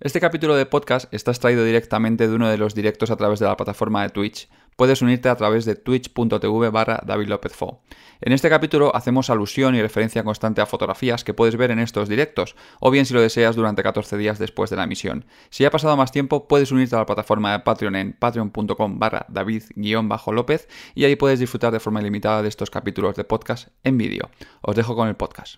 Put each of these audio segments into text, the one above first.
Este capítulo de podcast está extraído directamente de uno de los directos a través de la plataforma de Twitch. Puedes unirte a través de twitch.tv barra David En este capítulo hacemos alusión y referencia constante a fotografías que puedes ver en estos directos, o bien si lo deseas durante 14 días después de la emisión. Si ha pasado más tiempo, puedes unirte a la plataforma de Patreon en patreon.com barra David-López y ahí puedes disfrutar de forma ilimitada de estos capítulos de podcast en vídeo. Os dejo con el podcast.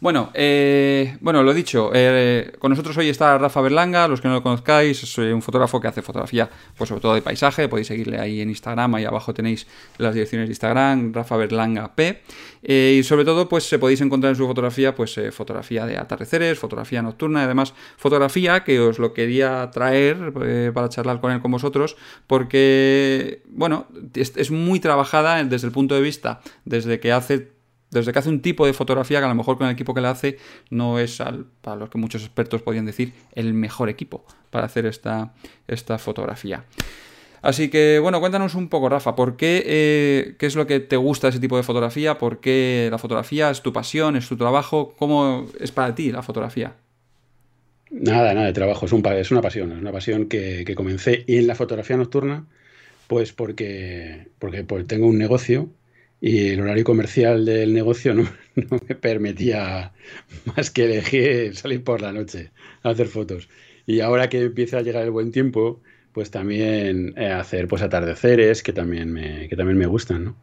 Bueno, eh, bueno, lo dicho, eh, con nosotros hoy está Rafa Berlanga, los que no lo conozcáis, soy un fotógrafo que hace fotografía, pues sobre todo de paisaje, podéis seguirle ahí en Instagram, ahí abajo tenéis las direcciones de Instagram, Rafa Berlanga P, eh, y sobre todo pues se podéis encontrar en su fotografía, pues fotografía de atardeceres, fotografía nocturna, y además fotografía que os lo quería traer para charlar con él con vosotros, porque, bueno, es muy trabajada desde el punto de vista, desde que hace desde que hace un tipo de fotografía que a lo mejor con el equipo que la hace no es, al, para lo que muchos expertos podrían decir, el mejor equipo para hacer esta, esta fotografía. Así que, bueno, cuéntanos un poco, Rafa, ¿por qué, eh, qué es lo que te gusta de ese tipo de fotografía? ¿Por qué la fotografía es tu pasión, es tu trabajo? ¿Cómo es para ti la fotografía? Nada, nada de trabajo, es, un, es una pasión, es una pasión que, que comencé y en la fotografía nocturna, pues porque, porque pues tengo un negocio y el horario comercial del negocio no, me permitía más que elegir salir por la noche a hacer fotos. Y ahora que empieza a llegar el buen tiempo, pues también eh, hacer pues atardeceres que también me, que también me gustan, ¿no?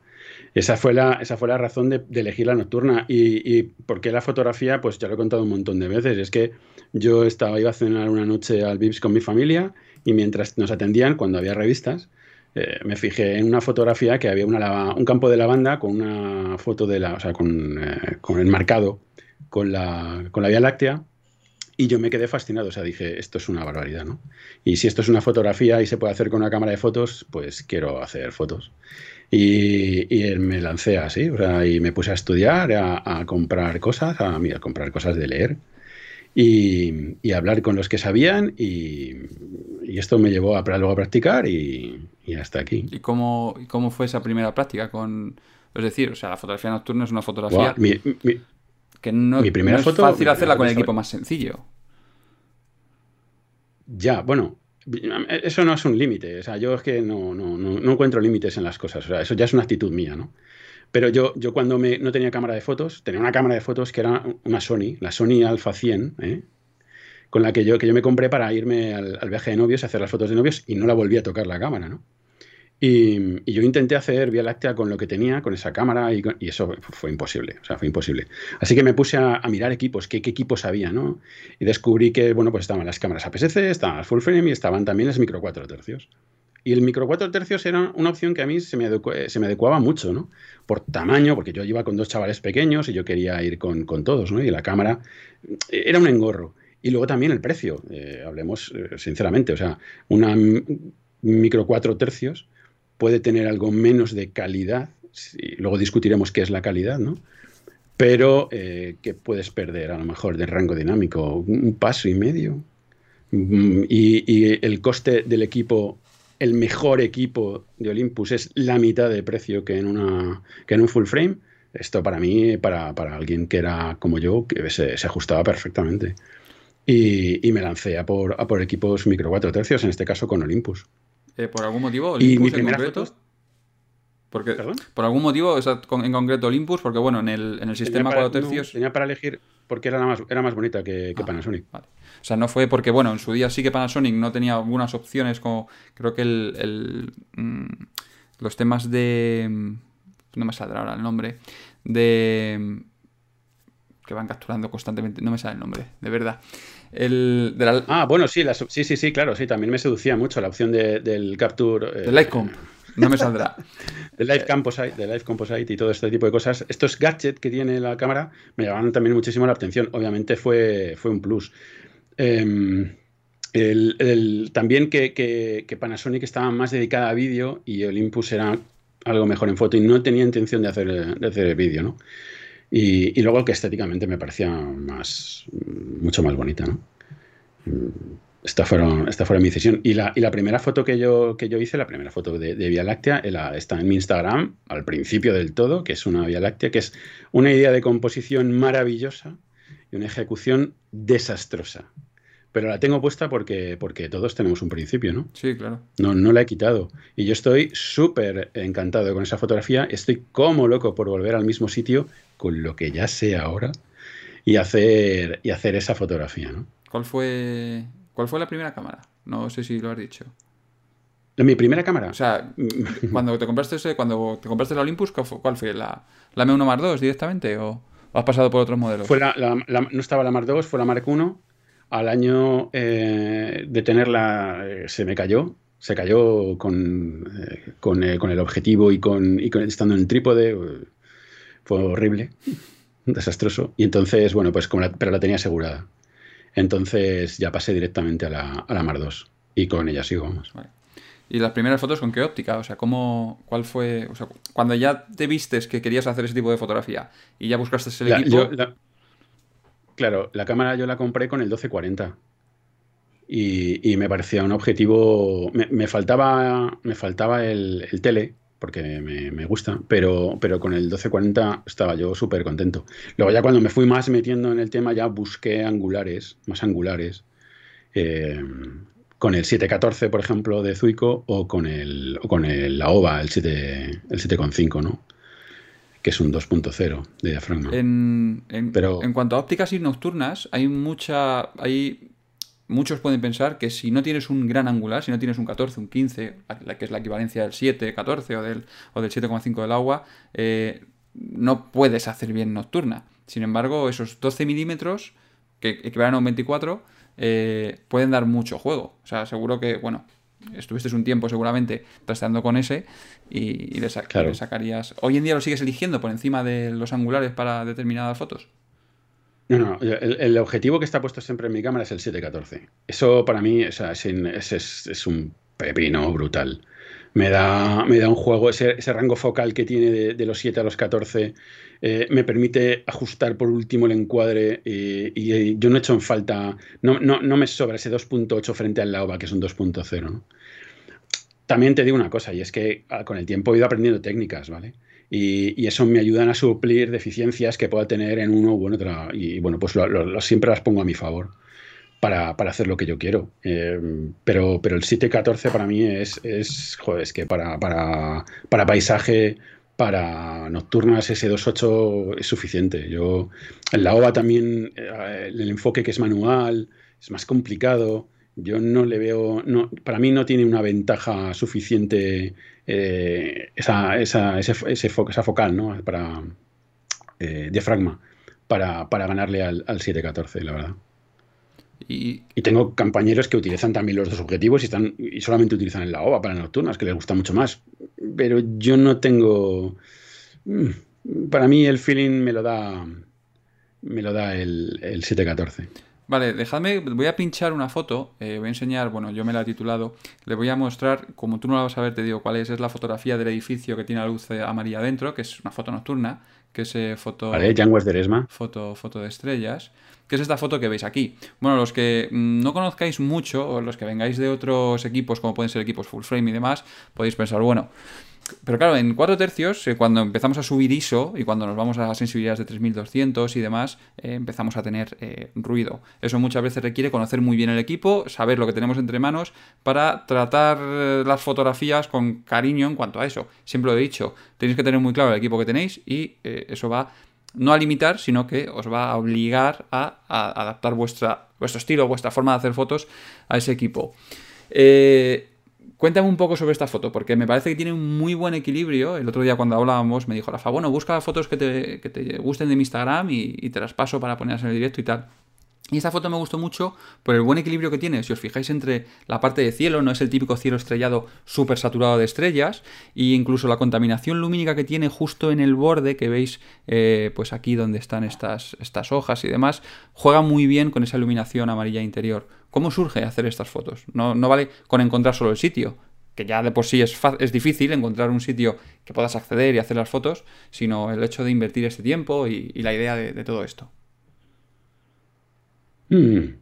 Esa fue la, esa fue la razón de, elegir la nocturna. Y, y por qué la fotografía, pues ya lo he contado un montón de veces. Es que yo estaba, iba a cenar una noche al Vips con mi familia y mientras nos atendían, cuando había revistas, eh, me fijé en una fotografía que había un campo de lavanda con una foto de la, o sea, con, eh, con el marcado con la, con la Vía Láctea y yo me quedé fascinado, o sea, dije, esto es una barbaridad, ¿no? Y si esto es una fotografía y se puede hacer con una cámara de fotos, pues quiero hacer fotos. Y, y me lancé así, o sea, y me puse a estudiar, a, comprar cosas, a, a comprar cosas de leer y, hablar con los que sabían y, esto me llevó a, luego a practicar y, hasta aquí. ¿Y cómo, cómo fue esa primera práctica? con Es decir, o sea, la fotografía nocturna es una fotografía que no, mi primera es fácil hacerla con el equipo más sencillo. Ya, bueno, eso no es un límite. O sea, yo es que no, no, no encuentro límites en las cosas. O sea, eso ya es una actitud mía, ¿no? Pero yo, yo cuando me, no tenía cámara de fotos, tenía una cámara de fotos que era una Sony, la Sony Alpha 100, ¿eh? Con la que yo, que yo me compré para irme al, viaje de novios, a hacer las fotos de novios y no la volví a tocar la cámara, ¿no? Y, yo intenté hacer Vía Láctea con lo que tenía, con esa cámara, y, eso fue imposible, o sea, fue imposible. Así que me puse a, mirar equipos, qué, qué, equipos había, ¿no? Y descubrí que, bueno, pues estaban las cámaras APS-C, estaban las full frame y estaban también las micro 4 tercios. Y el micro 4 tercios era una opción que a mí se me, se me adecuaba mucho, ¿no? Por tamaño, porque yo iba con dos chavales pequeños y yo quería ir con, todos, ¿no? Y la cámara era un engorro. Y luego también el precio, eh, hablemos eh, sinceramente, o sea, una micro 4 tercios puede tener algo menos de calidad, y luego discutiremos qué es la calidad, ¿no? Pero eh, que puedes perder a lo mejor de rango dinámico un paso y medio. Mm, y el coste del equipo el mejor equipo de Olympus es la mitad de precio que en, una, que en un full frame, esto para mí, para, alguien que era como yo, que se, ajustaba perfectamente. Y, me lancé a por, a por equipos micro 4 tercios, en este caso con Olympus. Eh, ¿Por algún motivo? Olympus y mi primera foto... Porque, ¿Por algún motivo en concreto Olympus? Porque bueno, en el, en el sistema 4 tercios... tenía para elegir porque era, más, era más bonita que, ah, Panasonic. O sea, no fue porque, bueno, en su día sí que Panasonic no tenía algunas opciones como, creo que el, mm, los temas de... No me saldrá ahora el nombre. De... Que van capturando constantemente. No me sale el nombre, de verdad. El, Ah, bueno, sí, sí, sí, sí, claro, sí, también me seducía mucho la opción del capture. Eh, Lightcomp. No me saldrá. de Live Composite, de Live Composite y todo este tipo de cosas. Estos gadgets que tiene la cámara me llamaron también muchísimo la atención. Obviamente fue, fue un plus. Em, también que, Panasonic estaba más dedicada a vídeo y Olympus era algo mejor en foto y no tenía intención de hacer, de hacer vídeo, ¿no? Y, y, luego que estéticamente me parecía más, mucho más bonita, ¿no? Esta, fueron, esta fue mi decisión. Y la, y la, primera foto que yo, que yo hice, la primera foto de, Vía Láctea, está en mi Instagram, al principio del todo, que es una Vía Láctea, que es una idea de composición maravillosa y una ejecución desastrosa. pero la tengo puesta porque, porque todos tenemos un principio, ¿no? Sí, claro. No, no la he quitado. Y yo estoy súper encantado con esa fotografía. Estoy como loco por volver al mismo sitio con lo que ya sé ahora y hacer, y hacer esa fotografía, ¿no? ¿Cuál fue, ¿Cuál fue la primera cámara? No sé si lo has dicho. ¿Mi primera cámara? O sea, cuando te compraste ese, cuando te compraste la Olympus, ¿cuál fue? ¿La, la M1 Mark II directamente o, has pasado por otros modelos? Fue la, no estaba la Mark II, fue la Mark I. Al año eh, de tenerla eh, se me cayó. Se cayó con, eh, con, el objetivo y con, y con estando en el trípode. Fue horrible, desastroso. Y entonces, bueno, pues como la, pero la tenía asegurada. Entonces ya pasé directamente a la, a la Mar 2 y con ella sigo, vamos. ¿Y las primeras fotos con qué óptica? O sea, ¿cómo, cuál fue? O sea, cuando ya te vistes que querías hacer ese tipo de fotografía y ya buscaste ese equipo. claro, la cámara yo la compré con el 1240. Y, y me parecía un objetivo. Me, faltaba, me faltaba el, el tele, porque me, gusta, pero, pero con el 1240 estaba yo súper contento. Luego ya cuando me fui más metiendo en el tema ya busqué angulares, más angulares, eh, con el 714, por ejemplo, de Zuico o con el, con el la OVA, el 7, el 7,5, ¿no? Que es un 2.0 de diafragma. En, en, pero... en cuanto a ópticas y nocturnas, hay mucha... Hay muchos pueden pensar que si no tienes un gran angular, si no tienes un 14, un 15, la, que es la equivalencia del 7, 14 o del, o del 7,5 del agua, eh, no puedes hacer bien nocturna. Sin embargo, esos 12 milímetros, que equivalen a un 24, eh, pueden dar mucho juego. O sea, seguro que, bueno, estuviste un tiempo seguramente trasteando con ese y, le, sacarías... ¿Hoy en día lo sigues eligiendo por encima de los angulares para determinadas fotos? No, no, el, objetivo que está puesto siempre en mi cámara es el 714. Eso para mí es, es, un pepino brutal. Me da, me da un juego, ese, rango focal que tiene de, los 7 a los 14, eh, me permite ajustar por último el encuadre y, yo no he hecho en falta, no, no, no me sobra ese 2.8 frente al Laoba, que es un 2.0. También te digo una cosa, y es que ah, con el tiempo he ido aprendiendo técnicas, ¿vale? Y, eso me ayudan a suplir deficiencias que pueda tener en uno u otro. Y bueno, pues siempre las pongo a mi favor para, hacer lo que yo quiero. Eh, pero, pero el 714 para mí es, es, joder, es que para, para, para paisaje, para nocturnas ese 28 es suficiente. Yo, en la OVA también, eh, el enfoque que es manual, es más complicado yo no le veo, no, para mí no tiene una ventaja suficiente eh, esa, esa, ese, ese esa focal, ¿no? Para eh, diafragma, para, para, ganarle al, al 714, la verdad. Y... y... tengo compañeros que utilizan también los dos objetivos y, están, y solamente utilizan el la OVA para nocturnas, que les gusta mucho más. Pero yo no tengo... Mm, para mí el feeling me lo da, me lo da el, el 714. Vale, dejadme, voy a pinchar una foto, eh, voy a enseñar, bueno, yo me la he titulado, le voy a mostrar, como tú no la vas a ver, te digo cuál es, es la fotografía del edificio que tiene la luz amarilla dentro, que es una foto nocturna, que es eh, foto... Vale, de Foto, foto de estrellas, que es esta foto que veis aquí. Bueno, los que mm, no conozcáis mucho, o los que vengáis de otros equipos, como pueden ser equipos full frame y demás, podéis pensar, bueno, pero claro, en 4 tercios, eh, cuando empezamos a subir ISO y cuando nos vamos a sensibilidades de 3200 y demás, eh, empezamos a tener eh, ruido. Eso muchas veces requiere conocer muy bien el equipo, saber lo que tenemos entre manos para tratar las fotografías con cariño en cuanto a eso. Siempre lo he dicho, tenéis que tener muy claro el equipo que tenéis y eso va no a limitar, sino que os va a obligar a, adaptar vuestra, vuestro estilo, vuestra forma de hacer fotos a ese equipo. Eh, Cuéntame un poco sobre esta foto, porque me parece que tiene un muy buen equilibrio. El otro día cuando hablábamos me dijo Rafa, bueno, busca fotos que te, gusten de mi Instagram y, te las paso para ponerlas en el directo y tal. Y esta foto me gustó mucho por el buen equilibrio que tiene. Si os fijáis entre la parte de cielo, no es el típico cielo estrellado súper saturado de estrellas, e incluso la contaminación lumínica que tiene justo en el borde que veis, eh, pues aquí donde están estas, estas hojas y demás, juega muy bien con esa iluminación amarilla interior. ¿Cómo surge hacer estas fotos? No, no vale con encontrar solo el sitio, que ya de por sí es, es difícil encontrar un sitio que puedas acceder y hacer las fotos, sino el hecho de invertir este tiempo y, la idea de todo esto. Hmm.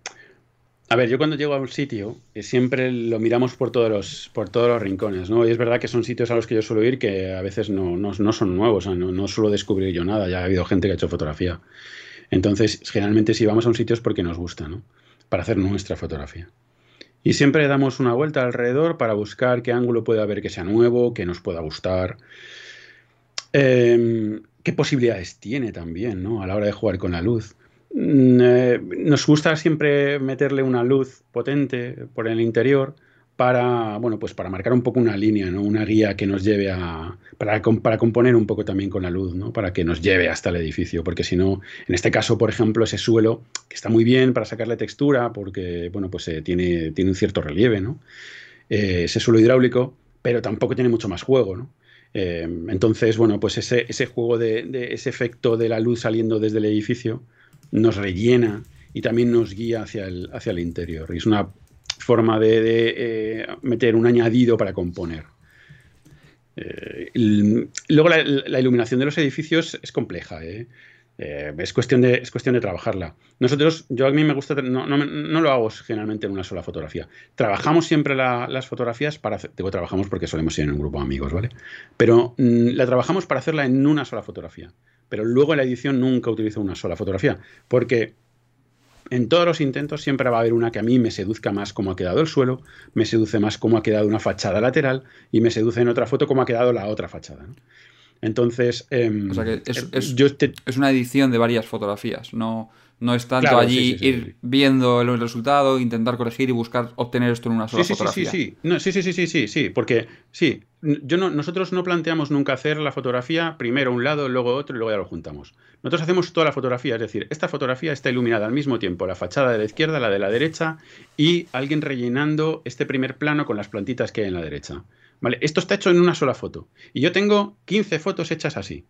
A ver, yo cuando llego a un sitio eh, siempre lo miramos por todos los, por todos los rincones, ¿no? Y es verdad que son sitios a los que yo suelo ir que a veces no, no, son nuevos, no, no, suelo descubrir yo nada, ya ha habido gente que ha hecho fotografía. Entonces, generalmente si vamos a un sitio es porque nos gusta, ¿no? para hacer nuestra fotografía. Y siempre damos una vuelta alrededor para buscar qué ángulo puede haber que sea nuevo, que nos pueda gustar. Em, qué posibilidades tiene también, ¿no? A la hora de jugar con la luz. Mm, eh, nos gusta siempre meterle una luz potente por el interior para, bueno, pues para marcar un poco una línea, ¿no? Una guía que nos lleve a... Para, para componer un poco también con la luz, ¿no? Para que nos lleve hasta el edificio, porque si no, en este caso, por ejemplo, ese suelo, que está muy bien para sacarle textura, porque, bueno, pues eh, tiene, tiene un cierto relieve, ¿no? Eh, ese suelo hidráulico, pero tampoco tiene mucho más juego, ¿no? Entonces, bueno, pues ese, ese juego de, ese efecto de la luz saliendo desde el edificio nos rellena y también nos guía hacia el, hacia el interior. Y es una forma de, eh, meter un añadido para componer. Eh, luego la, iluminación de los edificios es compleja, ¿eh? Es, cuestión de, es cuestión de trabajarla. Nosotros, yo a mí me gusta, no, lo hago generalmente en una sola fotografía. Trabajamos siempre las fotografías para, digo trabajamos porque solemos ir en un grupo de amigos, ¿vale? Pero mm, la trabajamos para hacerla en una sola fotografía. Pero luego en la edición nunca utilizo una sola fotografía, porque en todos los intentos siempre va a haber una que a mí me seduzca más cómo ha quedado el suelo, me seduce más cómo ha quedado una fachada lateral y me seduce en otra foto cómo ha quedado la otra fachada. Entonces, em, es, una edición de varias fotografías, no, no es tanto allí ir viendo el resultado, intentar corregir y buscar obtener esto en una sola fotografía. Sí, sí, sí, sí, sí, sí, sí, sí, porque sí, yo no, nosotros no planteamos nunca hacer la fotografía primero un lado, luego otro y luego ya lo juntamos. Nosotros hacemos toda la fotografía, es decir, esta fotografía está iluminada al mismo tiempo, la fachada de la izquierda, la de la derecha y alguien rellenando este primer plano con las plantitas que hay en la derecha. ¿Vale? Esto está hecho en una sola foto. Y yo tengo 15 fotos hechas así.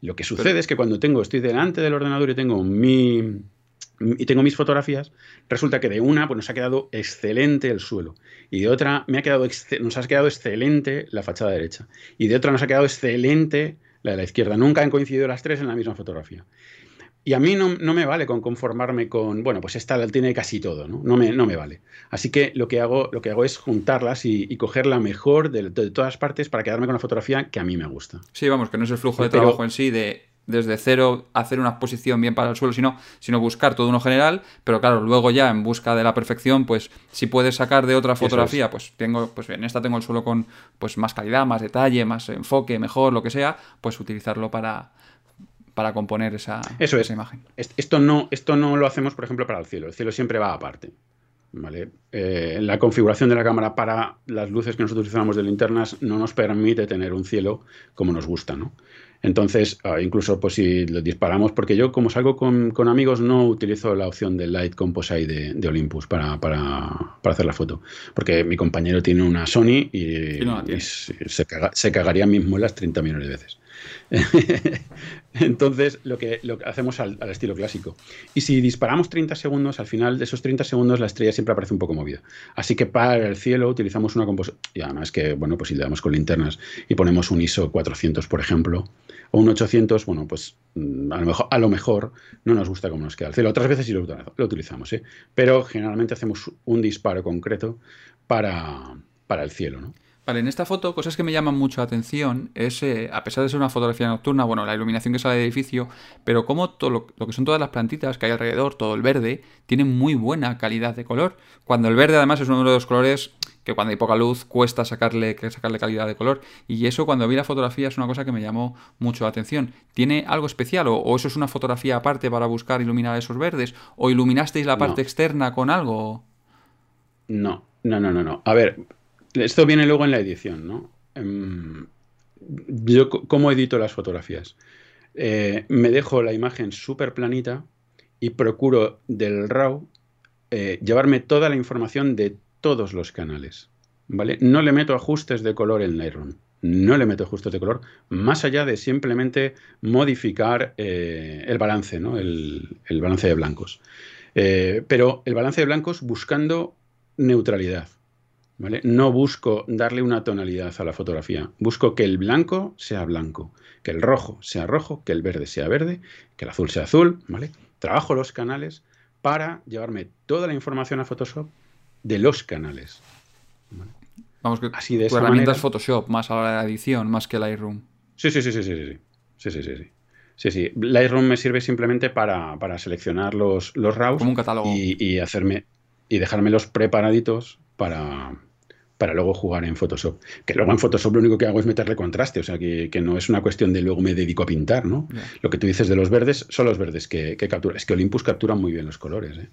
Lo que sucede es que cuando tengo, estoy delante del ordenador y tengo mi y tengo mis fotografías, resulta que de una pues nos ha quedado excelente el suelo y de otra me ha quedado nos ha quedado excelente la fachada derecha y de otra nos ha quedado excelente la de la izquierda. Nunca han coincidido las tres en la misma fotografía. Y a mí no, me vale con conformarme con, bueno, pues esta tiene casi todo, ¿no? No me, no me vale. Así que lo que hago, lo que hago es juntarlas y, coger la mejor de, todas partes para quedarme con la fotografía que a mí me gusta. Sí, vamos, que no es el flujo de trabajo en sí de desde cero hacer una exposición bien para el suelo, sino, sino buscar todo uno general, pero claro, luego ya en busca de la perfección, pues si puedes sacar de otra fotografía, pues tengo, pues en esta tengo el suelo con pues más calidad, más detalle, más enfoque, mejor, lo que sea, pues utilizarlo para, para componer esa, Eso esa imagen. Esto no, esto no lo hacemos, por ejemplo, para el cielo. El cielo siempre va aparte. ¿vale? Eh, la configuración de la cámara para las luces que nosotros utilizamos de linternas no nos permite tener un cielo como nos gusta. ¿no? Entonces, ah, incluso pues si lo disparamos, porque yo como salgo con, amigos no utilizo la opción de Light Composite de, Olympus para, hacer la foto, porque mi compañero tiene una Sony y, se, se, cagaría mis muelas 30 millones de veces. Entonces, lo que, lo hacemos al, estilo clásico. Y si disparamos 30 segundos, al final de esos 30 segundos la estrella siempre aparece un poco movida. Así que para el cielo utilizamos una composición. Y además que, bueno, pues si le damos con linternas y ponemos un ISO 400, por ejemplo, o un 800, bueno, pues mm, a lo mejor, a lo mejor no nos gusta cómo nos queda el cielo. Otras veces sí lo, utilizamos, ¿eh? Pero generalmente hacemos un disparo concreto para, para el cielo, ¿no? Vale, en esta foto, cosas que me llaman mucho la atención es, eh, a pesar de ser una fotografía nocturna, bueno, la iluminación que sale del edificio, pero como todo lo, que son todas las plantitas que hay alrededor, todo el verde, tiene muy buena calidad de color. Cuando el verde además es uno de los colores que cuando hay poca luz cuesta sacarle, sacarle calidad de color. Y eso cuando vi la fotografía es una cosa que me llamó mucho la atención. ¿Tiene algo especial o, eso es una fotografía aparte para buscar iluminar esos verdes? ¿O iluminasteis la parte externa con algo? No, no, no, no, no. A ver, esto viene luego en la edición, ¿no? Em, yo, ¿cómo edito las fotografías? Eh, me dejo la imagen súper planita y procuro del RAW eh, llevarme toda la información de todos los canales. ¿Vale? No le meto ajustes de color en Lightroom. No le meto ajustes de color, más allá de simplemente modificar eh, el balance, ¿no? el, el, balance de blancos. pero el balance de blancos buscando neutralidad. No busco darle una tonalidad a la fotografía, busco que el blanco sea blanco, que el rojo sea rojo, que el verde sea verde, que el azul sea azul, ¿vale? Trabajo los canales para llevarme toda la información a Photoshop de los canales. Vamos, que Así de tu herramienta manera... es Photoshop, más a la edición, más que Lightroom. Sí, sí, sí, sí, sí, sí. Sí, sí, sí, sí. Lightroom me sirve simplemente para, para seleccionar los, los RAWs Como un catálogo. Y, y hacerme y dejármelos preparaditos para, para luego jugar en Photoshop. Que luego en Photoshop lo único que hago es meterle contraste, o sea que, no es una cuestión de luego me dedico a pintar, ¿no? Lo que tú dices de los verdes son los verdes que, que captura. Es que Olympus captura muy bien los colores, ¿eh?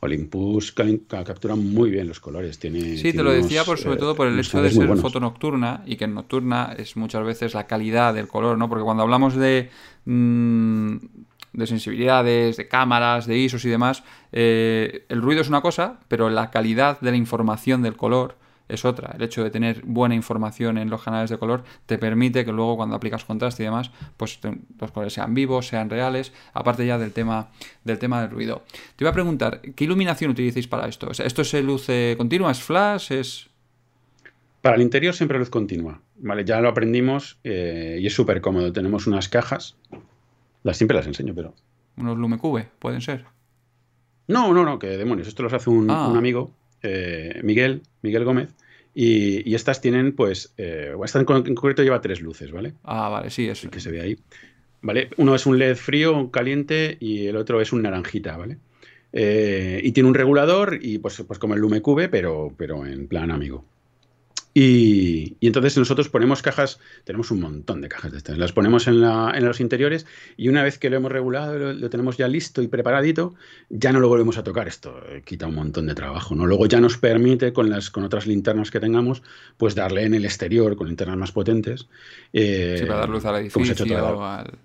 Olympus captura muy bien los colores. Tiene, sí, te lo decía por, sobre todo por el hecho de ser foto nocturna y que en nocturna es muchas veces la calidad del color, ¿no? Porque cuando hablamos de, mm, de sensibilidades, de cámaras, de ISOs y demás, eh, el ruido es una cosa, pero la calidad de la información del color es otra. El hecho de tener buena información en los canales de color te permite que luego cuando aplicas contraste y demás, pues los colores sean vivos, sean reales, aparte ya del tema del tema del ruido. Te iba a preguntar, ¿qué iluminación utilizáis para esto? ¿Esto es luz continua? ¿Es flash? ¿Es...? Para el interior siempre luz continua. Vale, ya lo aprendimos eh, y es súper cómodo. Tenemos unas cajas. Las siempre las enseño, pero. Unos LumeCube, pueden ser. No, no, no, que demonios. Esto los hace un, ah. un amigo eh, Miguel, Miguel Gómez, y, estas tienen, pues, eh, esta en, concreto lleva tres luces, ¿vale? Ah, vale, sí, eso. Que se ve ahí. ¿Vale? Uno es un LED frío, caliente, y el otro es un naranjita, ¿vale? Eh, y tiene un regulador, y pues, pues como el Lume Cube, pero, pero en plan amigo. Y, entonces nosotros ponemos cajas, tenemos un montón de cajas de estas, las ponemos en, los interiores y una vez que lo hemos regulado, lo, tenemos ya listo y preparadito, ya no lo volvemos a tocar. Esto eh, quita un montón de trabajo, ¿no? Luego ya nos permite con las con otras linternas que tengamos, pues darle en el exterior con linternas más potentes. Eh, sí, para dar luz al edificio, al...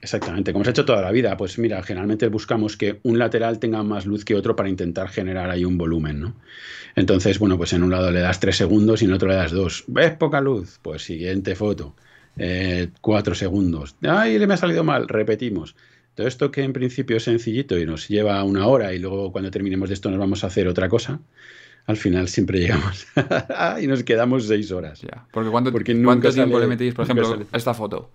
Exactamente, como se ha hecho toda la vida, pues mira, generalmente buscamos que un lateral tenga más luz que otro para intentar generar ahí un volumen, ¿no? Entonces, bueno, pues en un lado le das tres segundos y en otro le das dos. ¿Ves poca luz? Pues siguiente foto, eh, cuatro segundos. ¡Ay, le me ha salido mal! Repetimos. Todo esto que en principio es sencillito y nos lleva una hora y luego cuando terminemos de esto nos vamos a hacer otra cosa, al final siempre llegamos y nos quedamos seis horas. Ya, porque ¿cuánto, ¿cuánto tiempo le metéis, por ejemplo, a esta foto?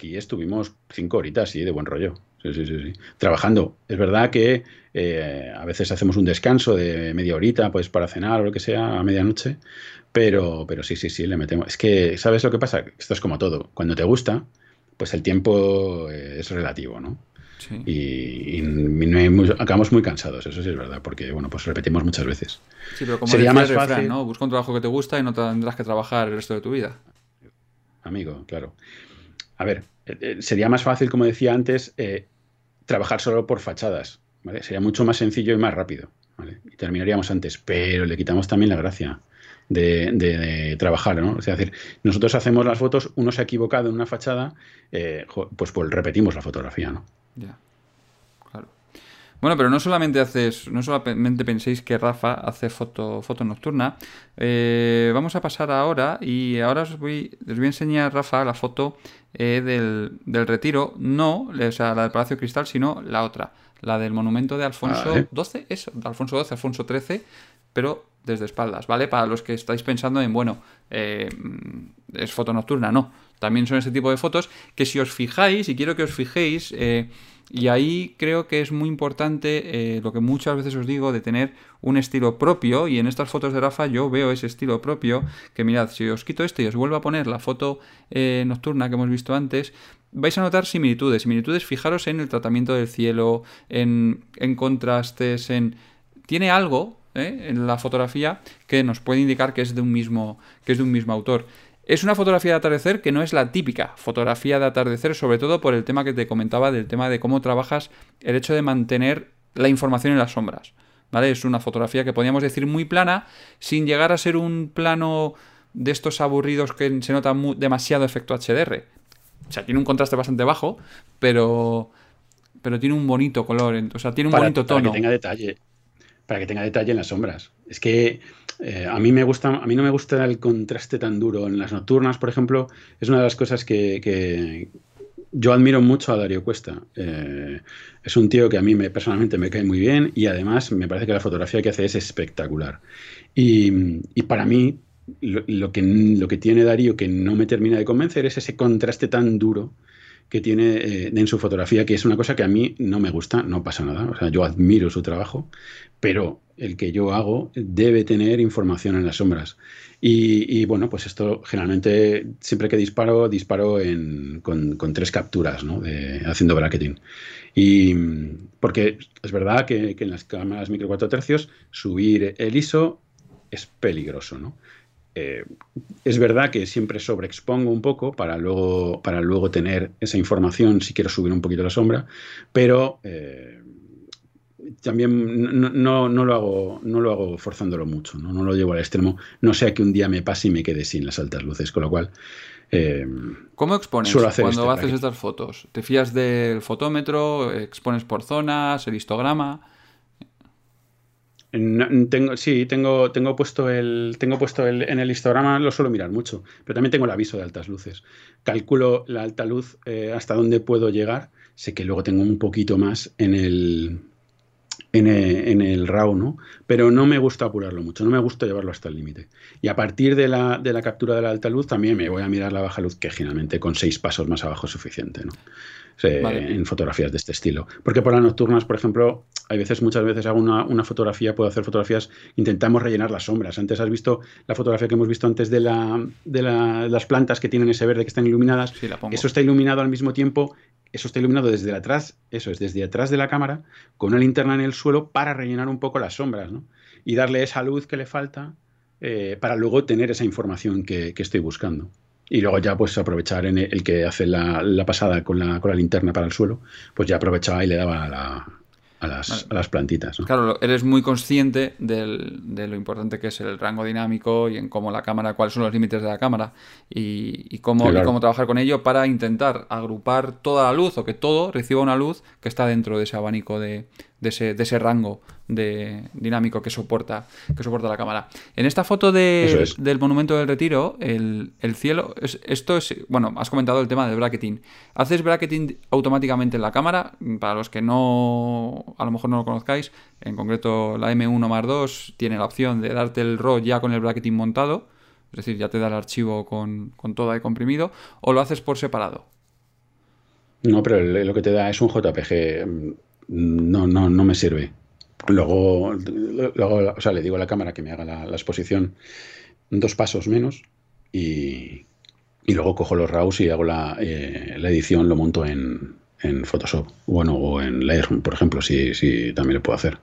Aquí estuvimos cinco horitas, sí, de buen rollo. Sí, sí, sí, sí. Trabajando. Es verdad que eh, a veces hacemos un descanso de media horita, pues para cenar o lo que sea, a medianoche. Pero, pero sí, sí, sí, le metemos. Es que, ¿sabes lo que pasa? Esto es como todo. Cuando te gusta, pues el tiempo es relativo, ¿no? Sí. Y, acabamos muy cansados, eso sí es verdad, porque bueno, pues repetimos muchas veces. Sí, pero como Sería más fácil, ¿no? Busca un trabajo que te gusta y no tendrás que trabajar el resto de tu vida. Amigo, claro. A ver, eh, eh, sería más fácil, como decía antes, eh, trabajar solo por fachadas. ¿vale? Sería mucho más sencillo y más rápido. Y terminaríamos antes, pero le quitamos también la gracia de, trabajar, ¿no? Es decir, nosotros hacemos las fotos, uno se ha equivocado en una fachada, pues, pues repetimos la fotografía, ¿no? Ya. Bueno, pero no solamente haces, no solamente penséis que Rafa hace foto, foto nocturna. Eh, vamos a pasar ahora y ahora os voy, os voy a enseñar, Rafa, la foto eh, del, retiro. No, o sea, la del Palacio Cristal, sino la otra. La del monumento de Alfonso XII, eso, de Alfonso XII, Alfonso XIII, pero desde espaldas, ¿vale? Para los que estáis pensando en, bueno, eh, es foto nocturna, no. También son ese tipo de fotos que si os fijáis, y quiero que os fijéis, y ahí creo que es muy importante eh, lo que muchas veces os digo de tener un estilo propio. Y en estas fotos de Rafa yo veo ese estilo propio. Que mirad, si os quito esto y os vuelvo a poner la foto eh, nocturna que hemos visto antes, vais a notar similitudes. Similitudes, fijaros en el tratamiento del cielo, en, en contrastes, en. Tiene algo eh, en la fotografía que nos puede indicar que es de un mismo, que es de un mismo autor. Es una fotografía de atardecer que no es la típica fotografía de atardecer, sobre todo por el tema que te comentaba del tema de cómo trabajas el hecho de mantener la información en las sombras. ¿Vale? Es una fotografía que podríamos decir muy plana, sin llegar a ser un plano de estos aburridos que se nota demasiado efecto HDR. O sea, tiene un contraste bastante bajo, pero pero tiene un bonito color, o sea, tiene un bonito tono. Para que tenga detalle, para que tenga detalle en las sombras. Es que eh, a mí me gusta, a mí no me gusta el contraste tan duro. En las nocturnas, por ejemplo, es una de las cosas que, yo admiro mucho a Darío Cuesta. Eh, es un tío que a mí me, personalmente me cae muy bien y además me parece que la fotografía que hace es espectacular. Y, para mí, lo, que, lo que tiene Darío que no me termina de convencer es ese contraste tan duro que tiene eh, en su fotografía, que es una cosa que a mí no me gusta, no pasa nada. O sea, yo admiro su trabajo, pero el que yo hago debe tener información en las sombras. Y, bueno, pues esto generalmente, siempre que disparo, disparo con, tres capturas, ¿no? De, haciendo bracketing. Y porque es verdad que, que en las cámaras micro 4 tercios subir el ISO es peligroso, ¿no? Eh, es verdad que siempre sobreexpongo un poco para luego, para luego tener esa información si quiero subir un poquito la sombra, pero eh, también no, lo hago, no lo hago forzándolo mucho, ¿no? lo llevo al extremo, no sea que un día me pase y me quede sin las altas luces, con lo cual... Eh, ¿Cómo expones cuando este haces estas fotos? ¿Te fías del fotómetro? ¿Expones por zonas? ¿El histograma? Tengo, sí, tengo, tengo puesto el. Tengo puesto el, en el histograma, lo suelo mirar mucho. Pero también tengo el aviso de altas luces. Calculo la alta luz eh, hasta dónde puedo llegar. Sé que luego tengo un poquito más en el. En el, RAW, ¿no? Pero no me gusta apurarlo mucho, no me gusta llevarlo hasta el límite. Y a partir de la, de la captura de la alta luz también me voy a mirar la baja luz, que generalmente con seis pasos más abajo es suficiente, ¿no? En fotografías de este estilo. Porque por las nocturnas, por ejemplo, hay veces, muchas veces hago una, fotografía, puedo hacer fotografías, intentamos rellenar las sombras. Antes has visto la fotografía que hemos visto antes de, la, de las plantas que tienen ese verde que están iluminadas. eso está iluminado al mismo tiempo, eso está iluminado desde atrás, eso es desde atrás de la cámara, con una linterna en el suelo para rellenar un poco las sombras, ¿no? Y darle esa luz que le falta eh, para luego tener esa información que estoy buscando y luego ya pues aprovechar en el, que hace la, pasada con la, con la linterna para el suelo, pues ya aprovechaba y le daba la, a las, plantitas. Claro, eres muy consciente de lo importante que es el rango dinámico y en cómo la cámara, cuáles son los límites de la cámara y, cómo, cómo trabajar con ello para intentar agrupar toda la luz o que todo reciba una luz que está dentro de ese abanico de, de ese, de ese rango de dinámico que soporta, que soporta la cámara. En esta foto de, del Monumento del Retiro, el, cielo, esto es, bueno, has comentado el tema del bracketing. ¿Haces bracketing automáticamente en la cámara? Para los que no, a lo mejor no lo conozcáis, en concreto la M1 más 2 tiene la opción de darte el RAW ya con el bracketing montado, es decir, ya te da el archivo con, con todo ahí comprimido, o lo haces por separado. No, pero lo que te da es un JPG no, no, no me sirve. Luego, luego, o sea, le digo a la cámara que me haga la, exposición dos pasos menos y, luego cojo los RAWs y hago la, eh, la edición, lo monto en, en, Photoshop. Bueno, o en Lightroom, por ejemplo, si, si también lo puedo hacer.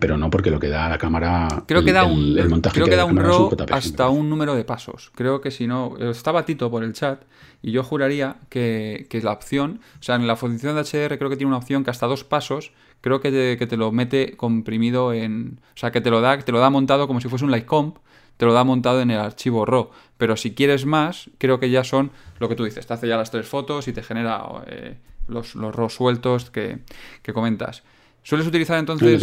Pero no porque lo que da la cámara. Creo que da un, creo que, da un RAW hasta un número de pasos. Creo que si no. Estaba Tito por el chat y yo juraría que, que la opción. O sea, en la función de HDR creo que tiene una opción que hasta dos pasos creo que te, que te lo mete comprimido en... O sea, que te lo da, te lo da montado como si fuese un Lightcomp, te lo da montado en el archivo RAW. Pero si quieres más, creo que ya son lo que tú dices, te hace ya las tres fotos y te genera eh, los, los RAW sueltos que, comentas. ¿Sueles utilizar entonces...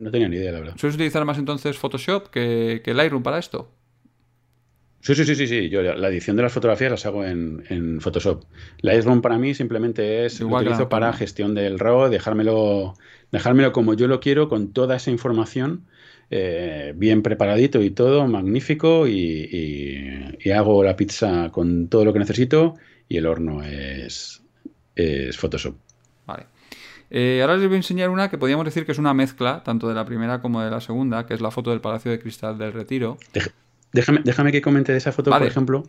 No tenía, ni idea, la verdad. ¿Sueles utilizar más entonces Photoshop que, que Lightroom para esto? Sí, sí, sí, sí, sí. Yo la edición de las fotografías las hago en, en Photoshop. Lightroom para mí simplemente es Igual lo utilizo para gestión del RAW, dejármelo, dejármelo como yo lo quiero, con toda esa información, eh, bien preparadito y todo, magnífico, y, hago la pizza con todo lo que necesito y el horno es, es Photoshop. Eh, ahora les voy a enseñar una que podríamos decir que es una mezcla, tanto de la primera como de la segunda, que es la foto del Palacio de Cristal del Retiro. Déjame, déjame que comente de esa foto, por ejemplo.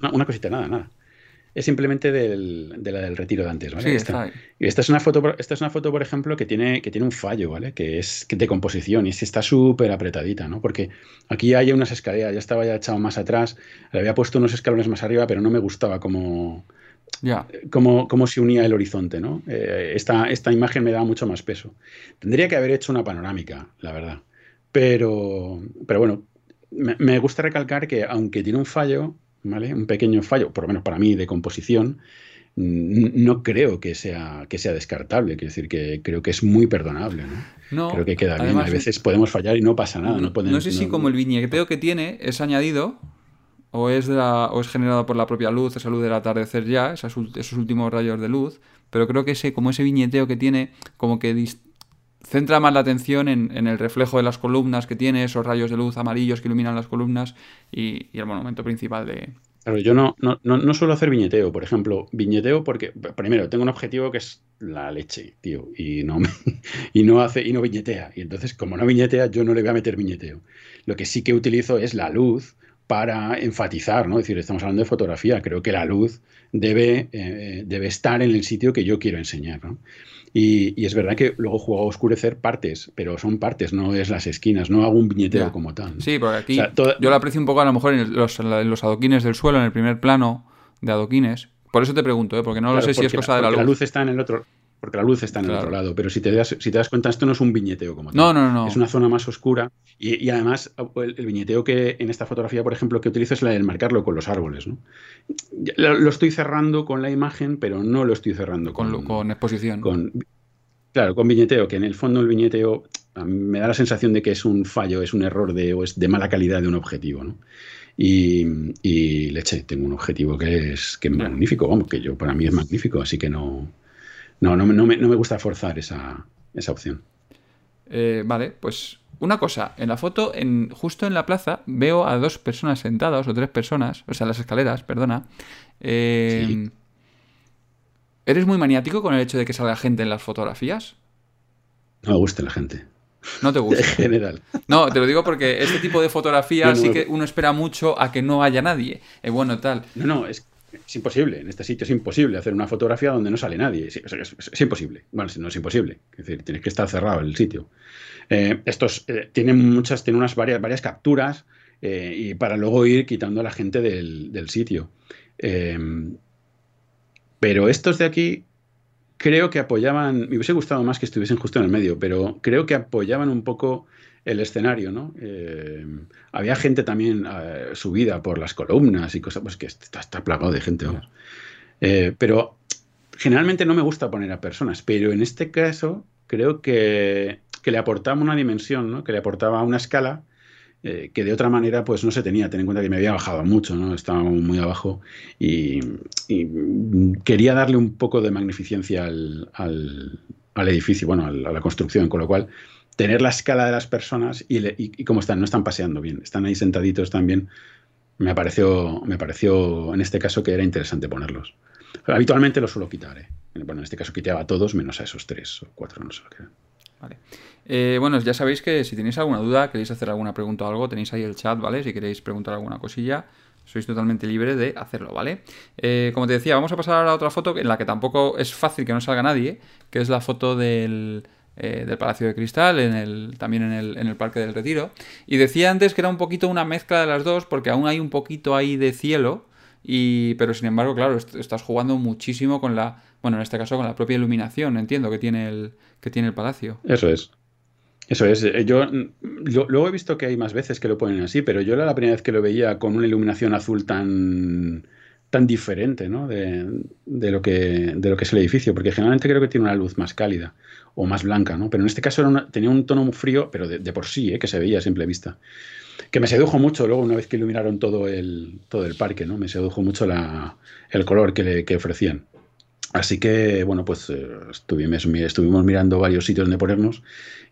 una cosita, nada, nada. Es simplemente del, de la del retiro de antes, ¿vale? Sí, esta, esta, es una foto, esta es una foto, por ejemplo, que tiene, que tiene un fallo, ¿vale? Que es de composición y está súper apretadita, ¿no? Porque aquí hay unas escaleras, ya estaba ya echado más atrás, le había puesto unos escalones más arriba, pero no me gustaba como, ya. Cómo, se unía el horizonte, ¿no? Eh, esta, esta imagen me daba mucho más peso. Tendría que haber hecho una panorámica, la verdad. Pero, pero bueno, me, gusta recalcar que aunque tiene un fallo, ¿vale? Un pequeño fallo, por lo menos para mí, de composición, no creo que sea, que sea descartable, quiero decir que creo que es muy perdonable. ¿no? creo que queda bien. A veces podemos fallar y no pasa nada. No, no sé si como el viñeteo que tiene es añadido o es, de o es generado por la propia luz, esa luz del atardecer ya, esos, esos últimos rayos de luz, pero creo que ese, como ese viñeteo que tiene, como que centra más la atención en, el reflejo de las columnas que tiene, esos rayos de luz amarillos que iluminan las columnas y, el monumento principal de, Claro, yo no, no, no, suelo hacer viñeteo, por ejemplo, viñeteo porque, primero, tengo un objetivo que es la leche, tío, y no, y no hace, y no viñetea. Y entonces, como no viñetea, yo no le voy a meter viñeteo. Lo que sí que utilizo es la luz para enfatizar, ¿no? Es decir, estamos hablando de fotografía, creo que la luz debe, eh, debe estar en el sitio que yo quiero enseñar, ¿no? Y, es verdad que luego juego a oscurecer partes, pero son partes, no es las esquinas, no hago un viñeteo como tal. Sí, porque aquí yo lo aprecio un poco a lo mejor en los, adoquines del suelo, en el primer plano de adoquines. Por eso te pregunto, ¿eh? porque no lo sé si es cosa de la luz. La luz está en el otro, porque la luz está en el otro lado. Pero si te, das, si te das cuenta, esto no es un viñeteo como tal. No, no, no. Es una zona más oscura. Y, además, el, viñeteo que en esta fotografía, por ejemplo, que utilizo es la de marcarlo con los árboles. ¿no? Lo, estoy cerrando con la imagen, pero no lo estoy cerrando con, con, exposición. Con, claro, con viñeteo, que en el fondo el viñeteo me da la sensación de que es un fallo, es un error de, o es de mala calidad de un objetivo. ¿no? Y, y leche, tengo un objetivo que es, que es magnífico, vamos, que yo para mí es magnífico, así que no no, no, no, me, no me gusta forzar esa, esa opción. Eh, vale, pues una cosa, en la foto, en, justo en la plaza, veo a dos personas sentadas, o tres personas, o sea, las escaleras, perdona. Eh, ¿Eres muy maniático con el hecho de que salga gente en las fotografías? No me gusta la gente. No te gusta. En general. No, te lo digo porque este tipo de fotografías sí que uno espera mucho a que no haya nadie. Eh, bueno, tal. No, no, es, es imposible, en este sitio es imposible hacer una fotografía donde no sale nadie. Es, imposible. Bueno, no es imposible. Es decir, tienes que estar cerrado el sitio. Eh, estos eh, tienen muchas, tienen unas varias, varias capturas eh, y para luego ir quitando a la gente del, sitio. pero estos de aquí creo que apoyaban, me hubiese gustado más que estuviesen justo en el medio, pero creo que apoyaban un poco el escenario, ¿no? Eh, había gente también eh, subida por las columnas y cosas, pues que está, está plagado de gente, eh, pero generalmente no me gusta poner a personas, pero en este caso creo que, le aportaba una dimensión, ¿no? Que le aportaba una escala que de otra manera pues no se tenía. Ten en cuenta que me había bajado mucho, ¿no? Estaba muy abajo y, quería darle un poco de magnificencia al, edificio, bueno, a la construcción, con lo cual tener la escala de las personas y, cómo están, no están paseando bien, están ahí sentaditos también. Me pareció, me pareció en este caso que era interesante ponerlos. habitualmente los suelo quitar. ¿eh? Bueno, en este caso quitaba a todos menos a esos tres o cuatro, no sé lo que Vale. Eh, bueno, ya sabéis que si tenéis alguna duda, queréis hacer alguna pregunta o algo, tenéis ahí el chat, ¿vale? Si queréis preguntar alguna cosilla, sois totalmente libres de hacerlo, ¿vale? Eh, como te decía, vamos a pasar a otra foto en la que tampoco es fácil que no salga nadie, que es la foto del, eh, del Palacio de Cristal, en el, también en el, en el, Parque del Retiro. Y decía antes que era un poquito una mezcla de las dos, porque aún hay un poquito ahí de cielo, y, pero sin embargo, claro, estás jugando muchísimo con la, bueno, en este caso con la propia iluminación, entiendo, que tiene el, que tiene el palacio. Eso es. Eso es. Eh, yo, luego he visto que hay más veces que lo ponen así, pero yo era la primera vez que lo veía con una iluminación azul tan tan diferente ¿no? de, lo que, de lo que es el edificio, porque generalmente creo que tiene una luz más cálida o más blanca, ¿no? Pero en este caso tenía un tono muy frío, pero de, por sí, ¿eh? que se veía a simple vista. Que me sedujo mucho luego una vez que iluminaron todo el, todo el parque, ¿no? Me sedujo mucho la, el color que, le, que ofrecían. Así que, bueno, pues eh, estuvimos, estuvimos mirando varios sitios donde ponernos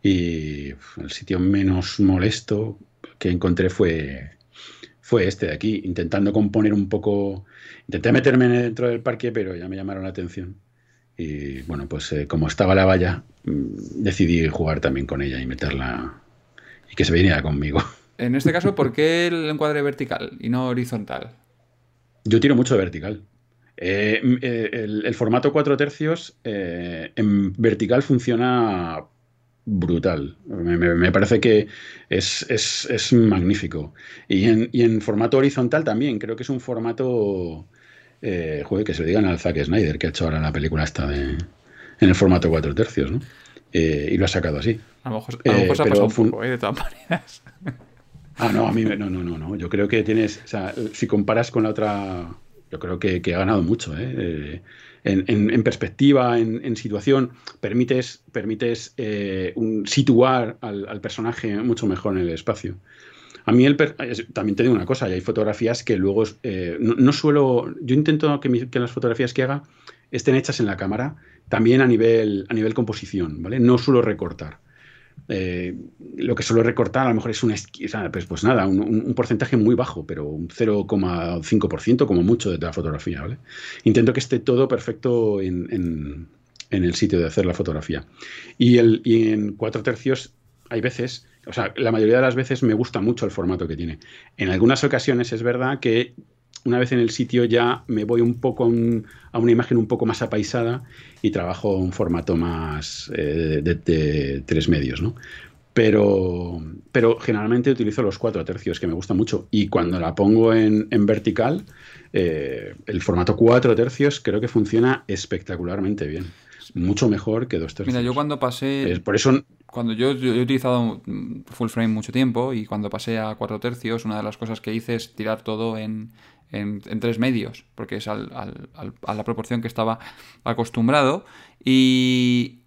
y el sitio menos molesto que encontré fue, fue este de aquí, intentando componer un poco, intenté meterme dentro del parque, pero ya me llamaron la atención. Y bueno, pues eh, como estaba la valla, mm, decidí jugar también con ella y meterla y que se viniera conmigo. En este caso, ¿por qué el encuadre vertical y no horizontal? Yo tiro mucho de vertical. Eh, mm, eh, el, formato 4 tercios en vertical funciona brutal. Me, parece que es, es, magnífico. Y en, y en, formato horizontal también. Creo que es un formato eh, joder, que se lo digan al Zack Snyder, que ha hecho ahora la película esta de, en el formato 4 tercios, ¿no? Eh, y lo ha sacado así. A lo mejor, a lo mejor se ha eh, pasado un poco, ¿eh? de todas maneras. Ah, no, a mí no, no, no, no. Yo creo que tienes, o sea, si comparas con la otra, yo creo que, que ha ganado mucho, ¿eh? En, en, en, perspectiva, en, situación, permites, permites un, situar al, personaje mucho mejor en el espacio. A mí también te digo una cosa, hay fotografías que luego eh, no, suelo, yo intento que, las fotografías que haga estén hechas en la cámara, también a nivel, a nivel composición, ¿vale? No suelo recortar. Eh, lo que suelo recortar a lo mejor es un, pues, pues nada, un, porcentaje muy bajo, pero un 0,5% como mucho de la fotografía, ¿vale? Intento que esté todo perfecto en, el sitio de hacer la fotografía. Y, el, y en 4 tercios hay veces, o sea, la mayoría de las veces me gusta mucho el formato que tiene. En algunas ocasiones es verdad que una vez en el sitio ya me voy un poco a, una imagen un poco más apaisada y trabajo un formato más eh, de, tres medios, ¿no? Pero, pero generalmente utilizo los cuatro tercios, que me gusta mucho. Y cuando la pongo en, vertical, eh, el formato cuatro tercios creo que funciona espectacularmente bien. Mucho mejor que dos tercios. Mira, yo cuando pasé... por eso cuando yo, he utilizado full frame mucho tiempo y cuando pasé a cuatro tercios, una de las cosas que hice es tirar todo en, en, tres medios, porque es al, a la proporción que estaba acostumbrado. Y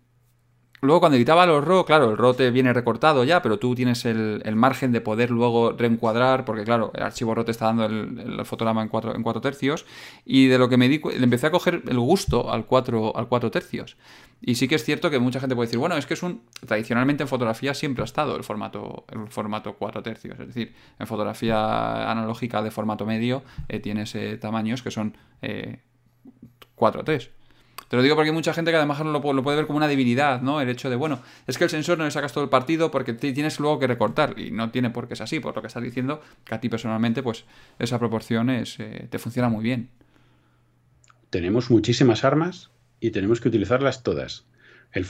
luego cuando editaba los RAW, claro, el RAW te viene recortado ya, pero tú tienes el, margen de poder luego reencuadrar, porque claro, el archivo RAW te está dando el, fotograma en cuatro, en cuatro tercios. Y de lo que me di, le empecé a coger el gusto al cuatro, al cuatro tercios. Y sí que es cierto que mucha gente puede decir, bueno, es que es un. Tradicionalmente en fotografía siempre ha estado el formato, el formato 4 tercios. Es decir, en fotografía analógica de formato medio eh, tienes tamaños que son eh, 4 3. Te lo digo porque hay mucha gente que además lo, lo, puede ver como una debilidad, ¿no? El hecho de, bueno, es que el sensor no le sacas todo el partido porque tienes luego que recortar. Y no tiene por qué ser así, por lo que estás diciendo, que a ti personalmente, pues esa proporción es, eh, te funciona muy bien. Tenemos muchísimas armas y tenemos que utilizarlas todas. El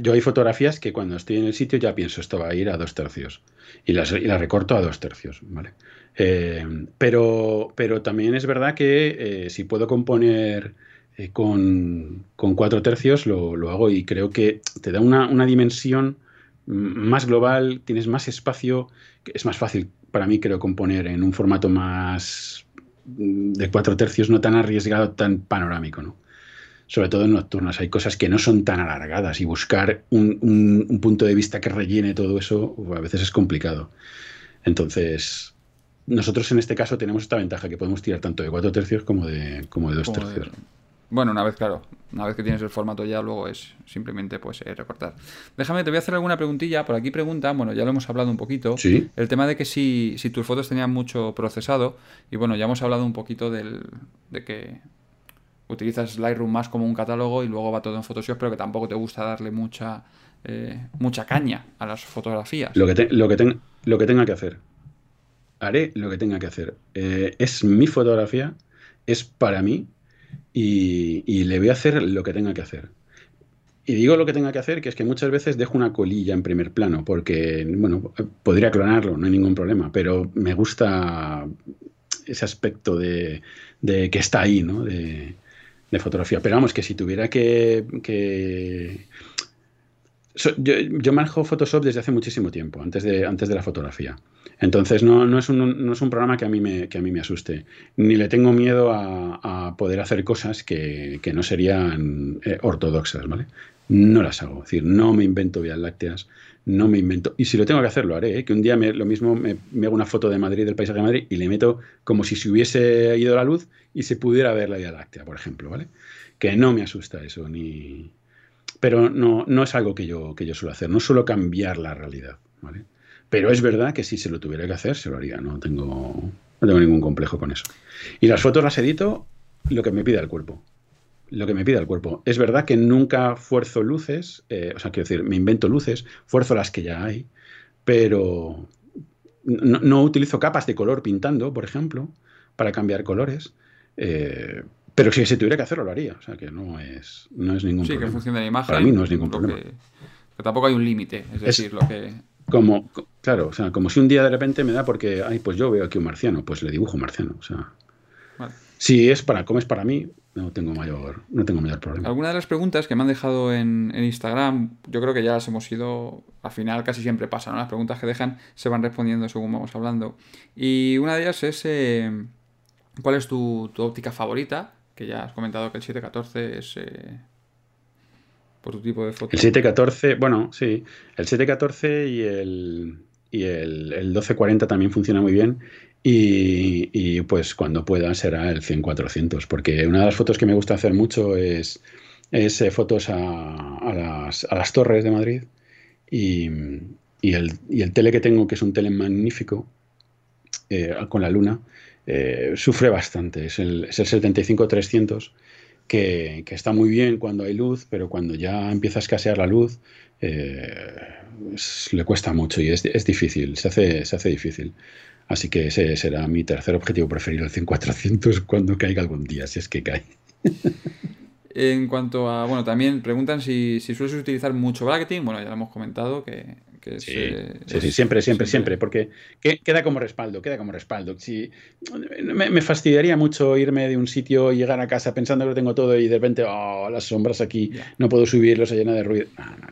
yo hay fotografías que cuando estoy en el sitio ya pienso esto va a ir a dos tercios y las, recorto a dos tercios, ¿vale? Eh, pero, también es verdad que eh, si puedo componer eh, con, cuatro tercios lo, hago y creo que te da una, una, dimensión más global, tienes más espacio, es más fácil para mí creo componer en un formato más mm, de cuatro tercios, no tan arriesgado, tan panorámico, ¿no? sobre todo en nocturnas. Hay cosas que no son tan alargadas y buscar un, punto de vista que rellene todo eso a veces es complicado. Entonces, nosotros en este caso tenemos esta ventaja que podemos tirar tanto de cuatro tercios como de, como de dos tercios. Bueno, una vez, claro, una vez que tienes el formato ya, luego es simplemente pues eh, recortar. Déjame, te voy a hacer alguna preguntilla. Por aquí preguntan, bueno, ya lo hemos hablado un poquito. ¿Sí? El tema de que si, si tus fotos tenían mucho procesado, y bueno, ya hemos hablado un poquito del, de que utilizas Lightroom más como un catálogo y luego va todo en Photoshop, pero que tampoco te gusta darle mucha, eh, mucha caña a las fotografías. Lo que, lo, que lo que tenga que hacer. Haré lo que tenga que hacer. Eh, es mi fotografía, es para mí y, le voy a hacer lo que tenga que hacer. Y digo lo que tenga que hacer, que es que muchas veces dejo una colilla en primer plano, porque, bueno, podría clonarlo, no hay ningún problema, pero me gusta ese aspecto de, de que está ahí, ¿no? De, de fotografía. Pero vamos, que si tuviera que... yo, manejo Photoshop desde hace muchísimo tiempo, antes de, antes de la fotografía. Entonces no, es un, no, es un, programa que a mí me, que a mí me asuste. Ni le tengo miedo a, poder hacer cosas que, no serían eh, ortodoxas, ¿vale? No las hago. Es decir, no me invento vías lácteas, no me invento. Y si lo tengo que hacer, lo haré. ¿eh? Que un día me, lo mismo me, hago una foto de Madrid, del paisaje de Madrid, y le meto como si se hubiese ido la luz y se pudiera ver la Vía Láctea, por ejemplo, ¿vale? Que no me asusta eso, ni. Pero no, no es algo que yo, que yo suelo hacer. No suelo cambiar la realidad, ¿vale? Pero es verdad que si se lo tuviera que hacer, se lo haría. No tengo, no tengo ningún complejo con eso. Y las fotos las edito lo que me pida el cuerpo lo que me pida el cuerpo. Es verdad que nunca fuerzo luces, eh, o sea, quiero decir, me invento luces, fuerzo las que ya hay, pero no, utilizo capas de color pintando, por ejemplo, para cambiar colores. Eh, pero si se tuviera que hacerlo, lo haría. O sea, que no es, no es ningún problema. Sí, que funciona la imagen. Para mí no es ningún problema. Que, tampoco hay un límite, es decir, lo que... Como, claro, o sea, como si un día de repente me da porque, ay, pues yo veo aquí un marciano, pues le dibujo un marciano. O sea, si es para, como es para mí, no tengo mayor, no tengo mayor problema. Algunas de las preguntas que me han dejado en, Instagram, yo creo que ya las hemos ido, al final casi siempre pasa, ¿no? Las preguntas que dejan se van respondiendo según vamos hablando. Y una de ellas es, eh, ¿cuál es tu, óptica favorita? Que ya has comentado que el 714 es... Eh, por tu tipo de foto. El 714, bueno, sí, el 714 y el, y el, el 1240 también funciona muy bien. Y, pues cuando pueda será el 100-400, porque una de las fotos que me gusta hacer mucho es, es eh, fotos a, las, a, las, torres de Madrid Y, el, tele que tengo, que es un tele magnífico, eh, con la luna, eh, sufre bastante. Es el, es el 75-300, que, está muy bien cuando hay luz, pero cuando ya empieza a escasear la luz, eh, le cuesta mucho y es, difícil, se hace, se hace difícil. Así que ese será mi tercer objetivo preferido, el 100-400, cuando caiga algún día, si es que cae. En cuanto a, bueno, también preguntan si, si sueles utilizar mucho bracketing. Bueno, ya lo hemos comentado que, sí, eh, sí, siempre, siempre, siempre, porque queda como respaldo, queda como respaldo. Si, me, fastidiaría mucho irme de un sitio y llegar a casa pensando que lo tengo todo y de repente, oh, las sombras aquí, no puedo subirlos, se llena de ruido.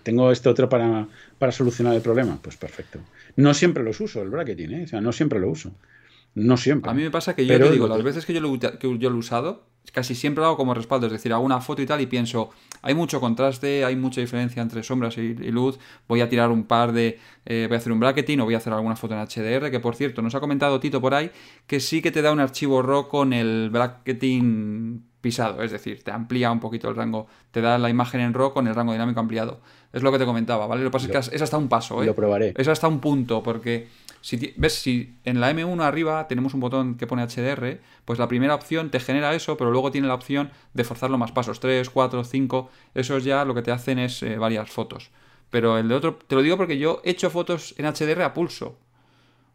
tengo esto otro para, para solucionar el problema. Pues perfecto. No siempre los uso, el bracketing, ¿eh? o sea, no siempre lo uso. No siempre. A mí me pasa que yo te digo, las veces que yo, lo, que yo lo he usado, casi siempre lo hago como respaldo, es decir, hago una foto y tal y pienso, hay mucho contraste, hay mucha diferencia entre sombras y, luz, voy a tirar un par de, eh, voy a hacer un bracketing o voy a hacer alguna foto en HDR, que por cierto, nos ha comentado Tito por ahí, que sí que te da un archivo RAW con el bracketing pisado, es decir, te amplía un poquito el rango, te da la imagen en RAW con el rango dinámico ampliado. Es lo que te comentaba, ¿vale? Lo que pasa es que es hasta un paso, ¿eh? Lo probaré. Es hasta un punto, porque si, ves, si en la M1 arriba tenemos un botón que pone HDR, pues la primera opción te genera eso, pero luego tiene la opción de forzarlo más pasos, 3, 4, 5, eso ya lo que te hacen es eh, varias fotos. Pero el de otro, te lo digo porque yo he hecho fotos en HDR a pulso.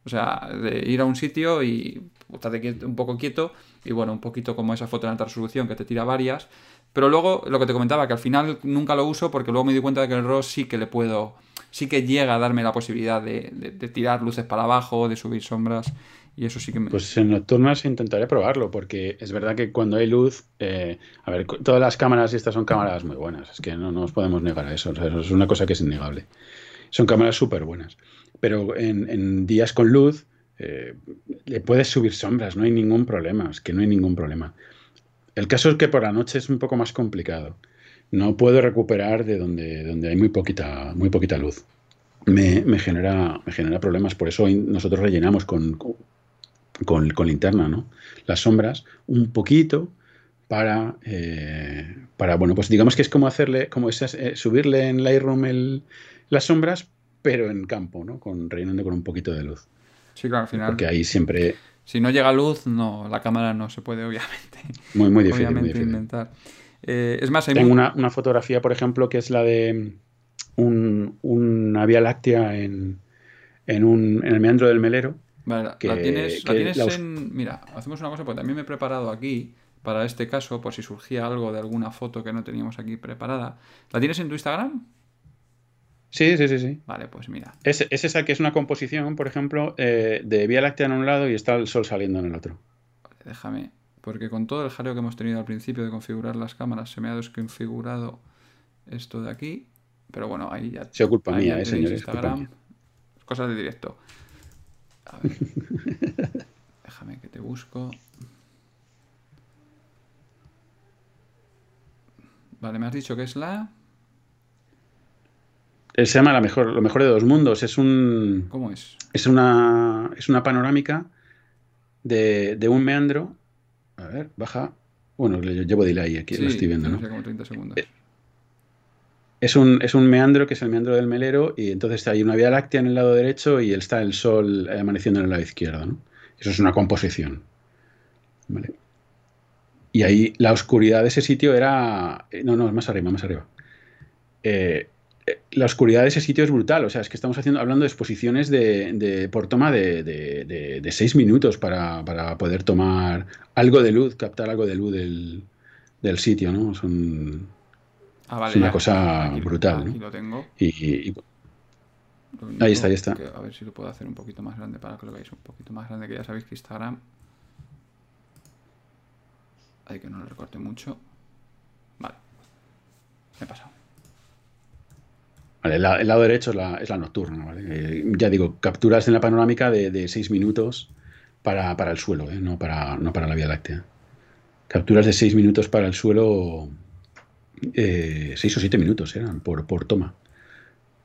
O sea, de ir a un sitio y estate un poco quieto y bueno, un poquito como esa foto en alta resolución que te tira varias. Pero luego lo que te comentaba, que al final nunca lo uso porque luego me di cuenta de que el RAW sí que le puedo sí que llega a darme la posibilidad de, tirar luces para abajo, de subir sombras. Y eso sí que me... Pues en nocturnas intentaré probarlo, porque es verdad que cuando hay luz, eh, a ver, todas las cámaras, y estas son cámaras muy buenas, es que no, nos podemos negar a eso, es una cosa que es innegable. Son cámaras súper buenas, pero en, días con luz eh, le puedes subir sombras, no hay ningún problema, es que no hay ningún problema. El caso es que por la noche es un poco más complicado no puedo recuperar de donde, donde hay muy poquita, muy poquita luz. Me, genera, me genera problemas, por eso nosotros rellenamos con, con, linterna, ¿no? Las sombras, un poquito para, eh, para, bueno, pues digamos que es como hacerle, como eh, subirle en Lightroom el, las sombras, pero en campo, ¿no? Con, rellenando con un poquito de luz. Sí, claro, al final. Porque ahí siempre... Si no llega luz, no, la cámara no se puede, obviamente. Muy, muy difícil. muy difícil. inventar. Eh, es más, Tengo una, fotografía, por ejemplo, que es la de una Vía Láctea en, en, el meandro del Melero. Vale, la tienes, en... Mira, hacemos una cosa, porque también me he preparado aquí para este caso, por si surgía algo de alguna foto que no teníamos aquí preparada. ¿La tienes en tu Instagram? Sí, sí, sí, sí. Vale, pues mira. Es, esa que es una composición, por ejemplo, eh, de Vía Láctea en un lado y está el sol saliendo en el otro. Vale, déjame porque con todo el jaleo que hemos tenido al principio de configurar las cámaras se me ha desconfigurado esto de aquí. Pero bueno, ahí ya. Se culpa mía, eh, señores. Instagram. Cosas de directo. A ver. Déjame que te busco. Vale, me has dicho que es la. Se llama la mejor, lo mejor de dos mundos. Es un. ¿Cómo es? Es una, es una panorámica de, de un meandro a ver, baja. Bueno, le llevo delay aquí, lo estoy viendo, ¿no? Como 30 segundos. Eh, es un, es un meandro que es el meandro del melero y entonces hay una vía láctea en el lado derecho y está el sol amaneciendo en el lado izquierdo, ¿no? Eso es una composición. ¿Vale? Y ahí la oscuridad de ese sitio era... Eh, no, no, más arriba, más arriba. Eh, la oscuridad de ese sitio es brutal. O sea, es que estamos haciendo, hablando de exposiciones de, por toma de, seis minutos para, poder tomar algo de luz, captar algo de luz del, sitio, ¿no? Son, ah, es una cosa brutal. Aquí lo tengo. Y, ahí está, ahí está. a ver si lo puedo hacer un poquito más grande para que lo veáis un poquito más grande, que ya sabéis que Instagram. Hay que no lo recorte mucho. Vale. Me he pasado el, lado derecho es la, nocturna. Eh, ya digo, capturas en la panorámica de 6 minutos para, el suelo, ¿eh? no, para, no para la Vía Láctea. Capturas de 6 minutos para el suelo, 6 eh, o 7 minutos eran por, por toma.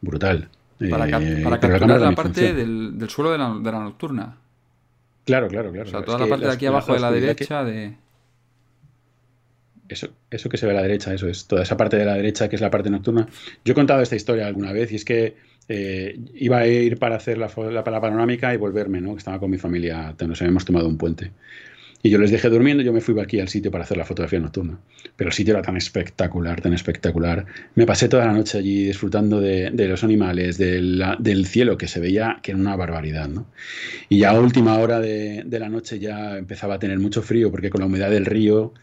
Brutal. Para, capturar la, parte del, suelo de la, de la, nocturna. Claro, claro, claro. O sea, toda la parte de aquí abajo de la derecha de... Eso, que se ve a la derecha, eso es, toda esa parte de la derecha que es la parte nocturna. Yo he contado esta historia alguna vez y es que eh, iba a ir para hacer la, panorámica y volverme, ¿no? Estaba con mi familia, nos habíamos tomado un puente. Y yo les dejé durmiendo, yo me fui aquí al sitio para hacer la fotografía nocturna. Pero el sitio era tan espectacular, tan espectacular. Me pasé toda la noche allí disfrutando de, los animales, del cielo que se veía que era una barbaridad. ¿no? Y ya a última hora de, la noche ya empezaba a tener mucho frío porque con la humedad del río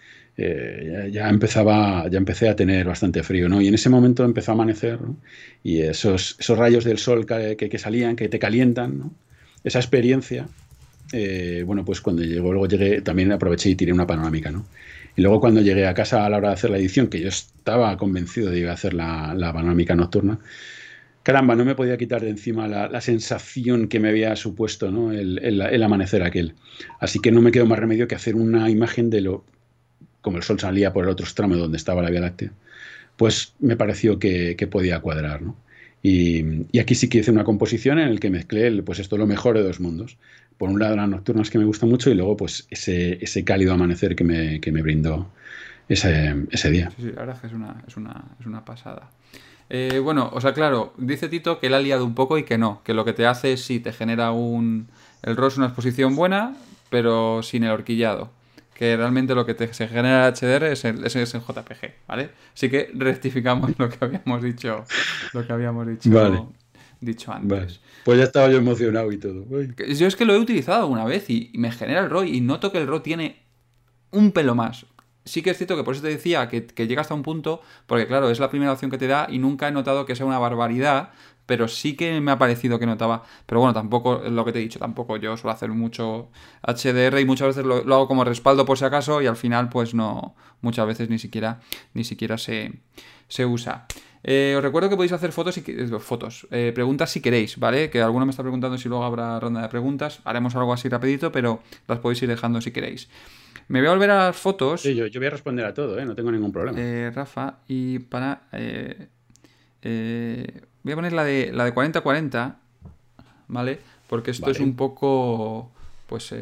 eh, ya, empezaba, ya empecé a tener bastante frío. ¿no? Y en ese momento empezó a amanecer y esos, esos rayos del sol que, que, salían, que te calientan, ¿no? esa experiencia eh, bueno, pues cuando llegó, luego llegué, también aproveché y tiré una panorámica, ¿no? Y luego cuando llegué a casa a la hora de hacer la edición, que yo estaba convencido de ir a hacer la, panorámica nocturna, caramba, no me podía quitar de encima la, sensación que me había supuesto ¿no? el, amanecer aquel. Así que no me quedó más remedio que hacer una imagen de lo, como el sol salía por el otro extremo donde estaba la Vía Láctea, pues me pareció que, podía cuadrar, ¿no? Y, aquí sí que hice una composición en la que mezclé pues esto lo mejor de dos mundos por un lado las nocturnas que me gustan mucho y luego pues ese, ese cálido amanecer que me, brindó ese, día. Sí, sí, es que es una, es una, es una pasada. Eh, bueno, o sea, claro, dice Tito que le ha liado un poco y que no, que lo que te hace es sí, te genera un... El es una exposición buena, pero sin el horquillado. Que realmente lo que te, se genera el HDR es el, es el JPG, ¿vale? Así que rectificamos lo que habíamos dicho, lo que habíamos dicho vale dicho antes. Pues ya estaba yo emocionado y todo. Yo es que lo he utilizado una vez y, me genera el RAW y noto que el RAW tiene un pelo más. Sí que es cierto que por eso te decía que, llega hasta un punto, porque claro, es la primera opción que te da y nunca he notado que sea una barbaridad, pero sí que me ha parecido que notaba. Pero bueno, tampoco, lo que te he dicho, tampoco yo suelo hacer mucho HDR y muchas veces lo, hago como respaldo por si acaso y al final pues no, muchas veces ni siquiera, ni siquiera se, se usa. Eh, os recuerdo que podéis hacer fotos, y, eh, fotos eh, preguntas si queréis, ¿vale? Que alguno me está preguntando si luego habrá ronda de preguntas. Haremos algo así rapidito, pero las podéis ir dejando si queréis. Me voy a volver a las fotos. Sí, yo, voy a responder a todo, ¿eh? No tengo ningún problema. Rafa, y para... voy a poner la de, la de 40-40, ¿vale? Porque esto es un poco... Pues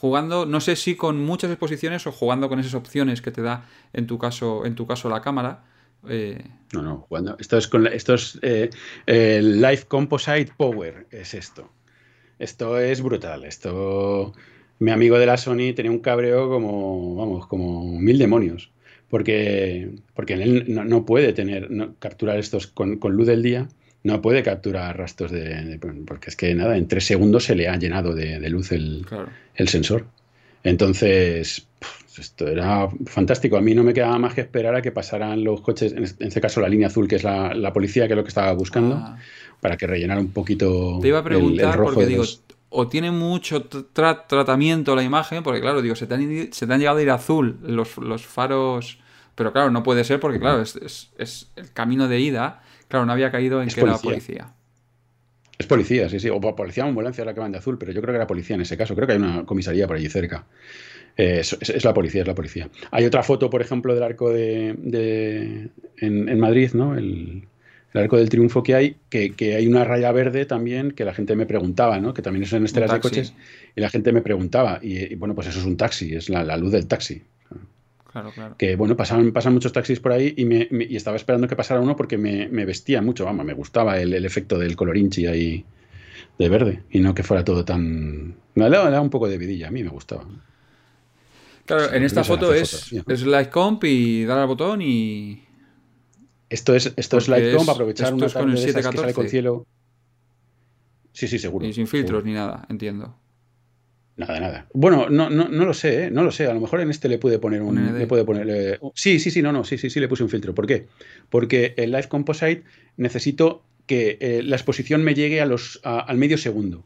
jugando, no sé si con muchas exposiciones o jugando con esas opciones que te da en tu caso, en tu caso la cámara. Eh, no, no, cuando, esto es, con, esto es eh, Live Composite Power, es esto. Esto es brutal. Esto, mi amigo de la Sony tenía un cabreo como, vamos, como mil demonios. Porque, porque él no, puede tener, capturar estos con, luz del día, no puede capturar rastros de, Porque es que nada, en tres segundos se le ha llenado de, luz el, el sensor. Entonces, esto era fantástico. A mí no me quedaba más que esperar a que pasaran los coches, en este caso la línea azul, que es la, policía, que es lo que estaba buscando, ah. para que rellenara un poquito. Te iba a preguntar, porque digo, o tiene mucho tratamiento la imagen, porque claro, digo, se te han, se te han llegado a ir azul los, los, faros, pero claro, no puede ser porque, claro, es, es, el camino de ida. Claro, no había caído en que era policía. Es policía, sí, sí. O policía o ambulancia la que van de azul, pero yo creo que era policía en ese caso. Creo que hay una comisaría por allí cerca. Eh, es, la policía, es la policía. Hay otra foto, por ejemplo, del arco de, en, Madrid, ¿no? El, arco del triunfo que hay, que, hay una raya verde también, que la gente me preguntaba, ¿no? Que también es en esteras de coches, y la gente me preguntaba, y, bueno, pues eso es un taxi, es la, luz del taxi. Claro, claro. Que bueno, pasan, pasan muchos taxis por ahí y, me, estaba esperando que pasara uno porque me, vestía mucho, vamos, me gustaba el, efecto del colorinchi ahí de verde y no que fuera todo tan... Me daba, un poco de vidilla, a mí me gustaba. Claro, en esta foto es, Comp y dar al botón y. Esto es, esto es Light Comp, aprovechar una tarde de esas que sale con cielo. Sí, sí, seguro. Y sin filtros ni nada, entiendo. Nada, nada. Bueno, no, no, no lo sé, ¿eh? no lo sé. A lo mejor en este le puede poner un. Le puede poner, eh, sí, sí, sí, no, no, sí, sí, sí, le puse un filtro. ¿Por qué? Porque el Live Composite necesito que eh, la exposición me llegue a los, al medio segundo.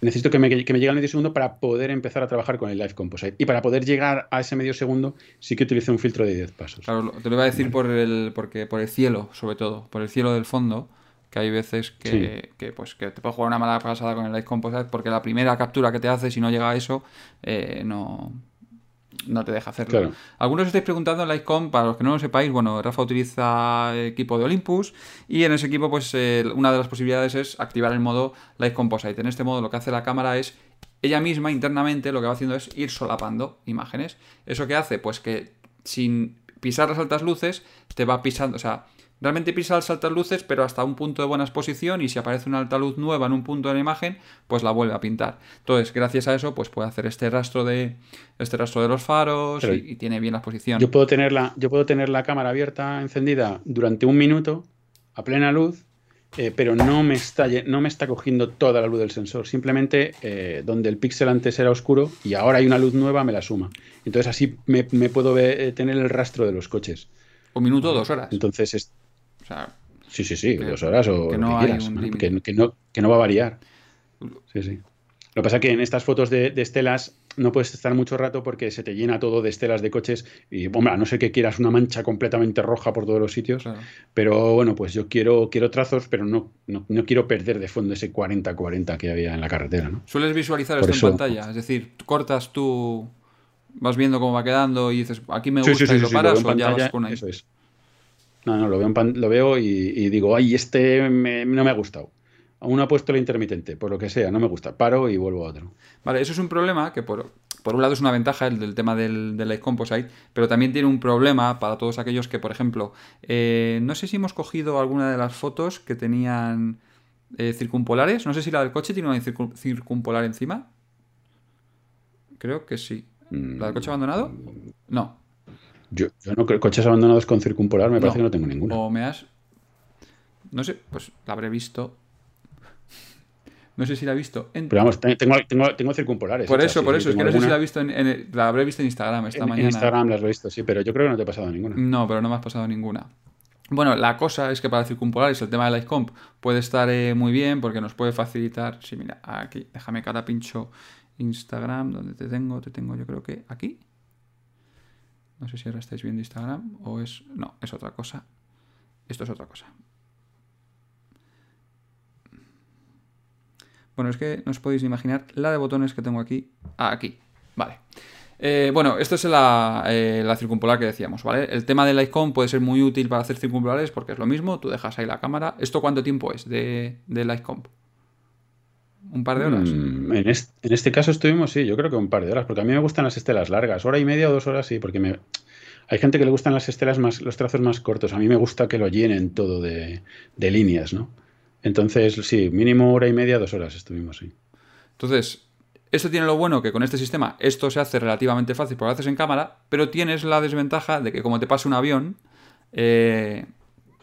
Necesito que me, llegue al medio segundo para poder empezar a trabajar con el Live Composite. Y para poder llegar a ese medio segundo, sí que utilizo un filtro de 10 pasos. Claro, te lo iba a decir por, el, porque, por el cielo, sobre todo, por el cielo del fondo, que hay veces que, pues, que te puedes jugar una mala pasada con el Live Composite porque la primera captura que te hace, si no llega a eso, eh, no, no te deja hacerlo. Algunos estáis preguntando en Lightcom, para los que no lo sepáis, bueno, Rafa utiliza equipo de Olympus y en ese equipo, pues eh, una de las posibilidades es activar el modo Light Composite. En este modo lo que hace la cámara es ella misma internamente lo que va haciendo es ir solapando imágenes. ¿Eso qué hace? Pues que sin pisar las altas luces te va pisando, o sea, Realmente pisa las altas luces, pero hasta un punto de buena exposición y si aparece una alta luz nueva en un punto de la imagen, pues la vuelve a pintar. Entonces, gracias a eso, pues puede hacer este rastro de este rastro de los faros y, tiene bien la exposición. Yo puedo tener la, yo puedo tener la cámara abierta, encendida durante un minuto a plena luz, eh, pero no me, está, no me está cogiendo toda la luz del sensor. Simplemente eh, donde el píxel antes era oscuro y ahora hay una luz nueva, me la suma. Entonces así me, puedo eh, tener el rastro de los coches. Un minuto dos horas. Entonces, es, sí, sí, sí, dos horas o que no que, no, va a variar. Sí, sí. Lo que pasa es que en estas fotos de, estelas no puedes estar mucho rato porque se te llena todo de estelas de coches y, hombre, a no ser que quieras una mancha completamente roja por todos los sitios, pero bueno, pues yo quiero, quiero trazos, pero no, no, quiero perder de fondo ese 40-40 que había en la carretera, ¿no? ¿Sueles visualizar esto en pantalla? Es decir, cortas tú, vas viendo cómo va quedando y dices, aquí me gusta y lo paras o ya vas con ahí. Eso es. No, no, lo veo, lo veo y, digo, ay, este no me ha gustado. Aún ha puesto el intermitente, por lo que sea, no me gusta. Paro y vuelvo a otro. Vale, eso es un problema que por, por un lado es una ventaja el del tema del, del Light Composite, pero también tiene un problema para todos aquellos que, por ejemplo, eh, no sé si hemos cogido alguna de las fotos que tenían eh, circumpolares. No sé si la del coche tiene una circumpolar encima. Creo que sí. ¿La del coche abandonado? Mm. No. Yo, yo no creo coches abandonados con circumpolar, me parece que no tengo ninguna. O me has. No sé, pues la habré visto. No sé si la he visto. En... Pero vamos, tengo, tengo, tengo circumpolares. Por eso, por eso. Es que no sé si la he visto en, La habré visto en Instagram esta mañana. En Instagram la has visto, sí, pero yo creo que no te ha pasado ninguna. No, pero no me has pasado ninguna. Bueno, la cosa es que para circumpolares el tema de Lightcomp puede estar eh, muy bien porque nos puede facilitar. Sí, mira, aquí, déjame que ahora pincho Instagram, donde te tengo, te tengo yo creo que aquí. No sé si ahora estáis viendo Instagram o es... No, es otra cosa. Esto es otra cosa. Bueno, es que no os podéis imaginar la de botones que tengo aquí. Ah, aquí. Vale. Eh, bueno, esto es la, eh, la, circumpolar que decíamos, ¿vale? El tema del icon puede ser muy útil para hacer circumpolares porque es lo mismo, tú dejas ahí la cámara. ¿Esto cuánto tiempo es de, de Lightcomp? ¿Un par de horas? Mm, en, este, caso estuvimos, sí, yo creo que un par de horas, porque a mí me gustan las estelas largas, hora y media o dos horas, sí, porque me... hay gente que le gustan las estelas más, los trazos más cortos, a mí me gusta que lo llenen todo de, líneas, ¿no? Entonces, sí, mínimo hora y media, dos horas estuvimos, sí. Entonces, esto tiene lo bueno que con este sistema esto se hace relativamente fácil porque lo haces en cámara, pero tienes la desventaja de que como te pasa un avión, eh,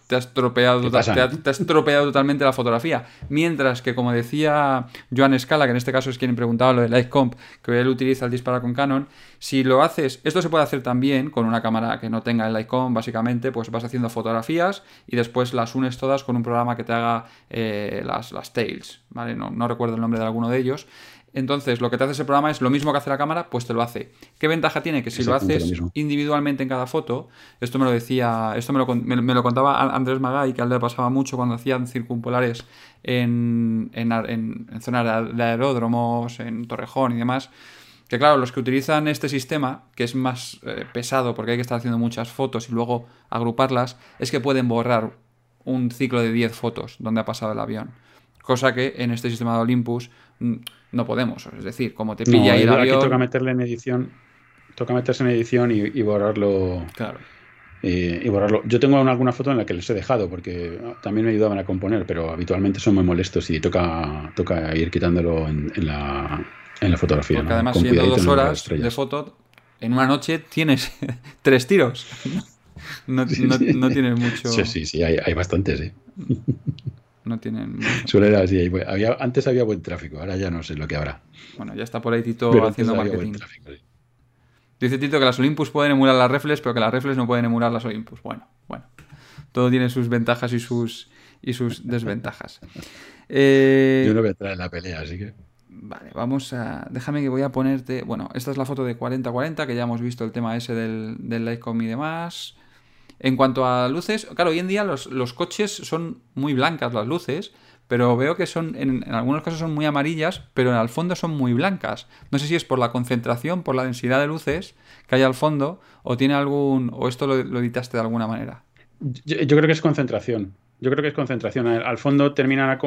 te has, tropeado, te, has totalmente la fotografía. Mientras que, como decía Joan Scala, que en este caso es quien preguntaba lo de Lightcomp, que él utiliza el disparo con Canon, si lo haces, esto se puede hacer también con una cámara que no tenga el Lightcomp, básicamente, pues vas haciendo fotografías y después las unes todas con un programa que te haga eh, las, las tails, ¿vale? No, no recuerdo el nombre de alguno de ellos. Entonces, lo que te hace ese programa es lo mismo que hace la cámara, pues te lo hace. ¿Qué ventaja tiene? Que si lo haces individualmente en cada foto, esto me lo decía, esto me lo, me, lo contaba Andrés Magay, que a él le pasaba mucho cuando hacían circumpolares en, en, en, zonas de aeródromos, en Torrejón y demás. Que claro, los que utilizan este sistema, que es más eh, pesado porque hay que estar haciendo muchas fotos y luego agruparlas, es que pueden borrar un ciclo de 10 fotos donde ha pasado el avión. Cosa que en este sistema de Olympus no podemos. Es decir, como te pilla ir Aquí toca meterle en edición, toca meterse en edición y, borrarlo. Claro. Y, borrarlo. Yo tengo alguna foto en la que les he dejado porque también me ayudaban a componer, pero habitualmente son muy molestos y toca, toca ir quitándolo en, la, en la fotografía. Porque además, siendo dos horas de foto, en una noche tienes tres tiros. No, no, tienes mucho. Sí, sí, sí, hay, hay bastantes, ¿eh? no tienen. Suele así. Había, antes había buen tráfico, ahora ya no sé lo que habrá. Bueno, ya está por ahí Tito haciendo marketing. Dice Tito que las Olympus pueden emular las reflex, pero que las reflex no pueden emular las Olympus. Bueno, bueno. Todo tiene sus ventajas y sus, y sus desventajas. Eh, Yo no voy a entrar en la pelea, así que. Vale, vamos a. Déjame que voy a ponerte. Bueno, esta es la foto de 40-40, que ya hemos visto el tema ese del, del Lightcom y demás. En cuanto a luces, claro, hoy en día los, coches son muy blancas las luces, pero veo que son, en, algunos casos son muy amarillas, pero al fondo son muy blancas. No sé si es por la concentración, por la densidad de luces que hay al fondo, o tiene algún, o esto lo, editaste de alguna manera. Yo, creo que es concentración. Yo creo que es concentración. Al fondo terminan,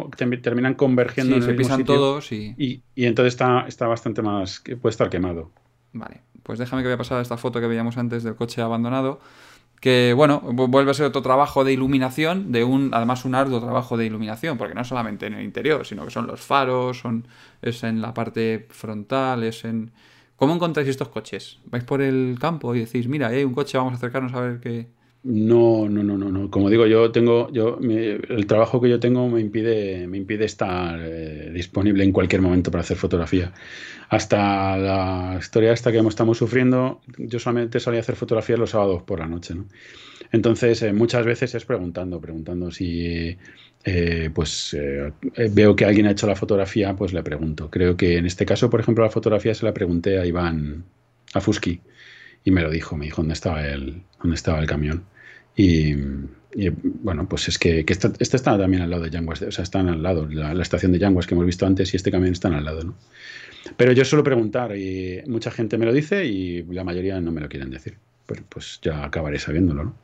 terminan convergiendo en se pisan todos y... y... y... entonces está, está bastante más... puede estar quemado. Vale, pues déjame que voy a pasar esta foto que veíamos antes del coche abandonado que bueno, vuelve a ser otro trabajo de iluminación, de un, además un arduo trabajo de iluminación, porque no solamente en el interior, sino que son los faros, son, es en la parte frontal, es en... ¿Cómo encontráis estos coches? ¿Vais por el campo y decís, mira, hay un coche, vamos a acercarnos a ver qué... No, no, no, no, no. Como digo, yo tengo, yo, el trabajo que yo tengo me impide, me impide estar eh, disponible en cualquier momento para hacer fotografía. Hasta la historia esta que estamos sufriendo, yo solamente solía hacer fotografías los sábados por la noche, ¿no? Entonces, eh, muchas veces es preguntando, preguntando si, eh, pues, veo que alguien ha hecho la fotografía, pues le pregunto. Creo que en este caso, por ejemplo, la fotografía se la pregunté a Iván, a Fusky y me lo dijo, me dijo dónde estaba el, dónde estaba el camión. Y, bueno, pues es que, este, está también al lado de Yanguas, o sea, están al lado, la, estación de Yanguas que hemos visto antes y este camión están al lado, ¿no? Pero yo suelo preguntar y mucha gente me lo dice y la mayoría no me lo quieren decir. Pues, pues ya acabaré sabiéndolo, ¿no?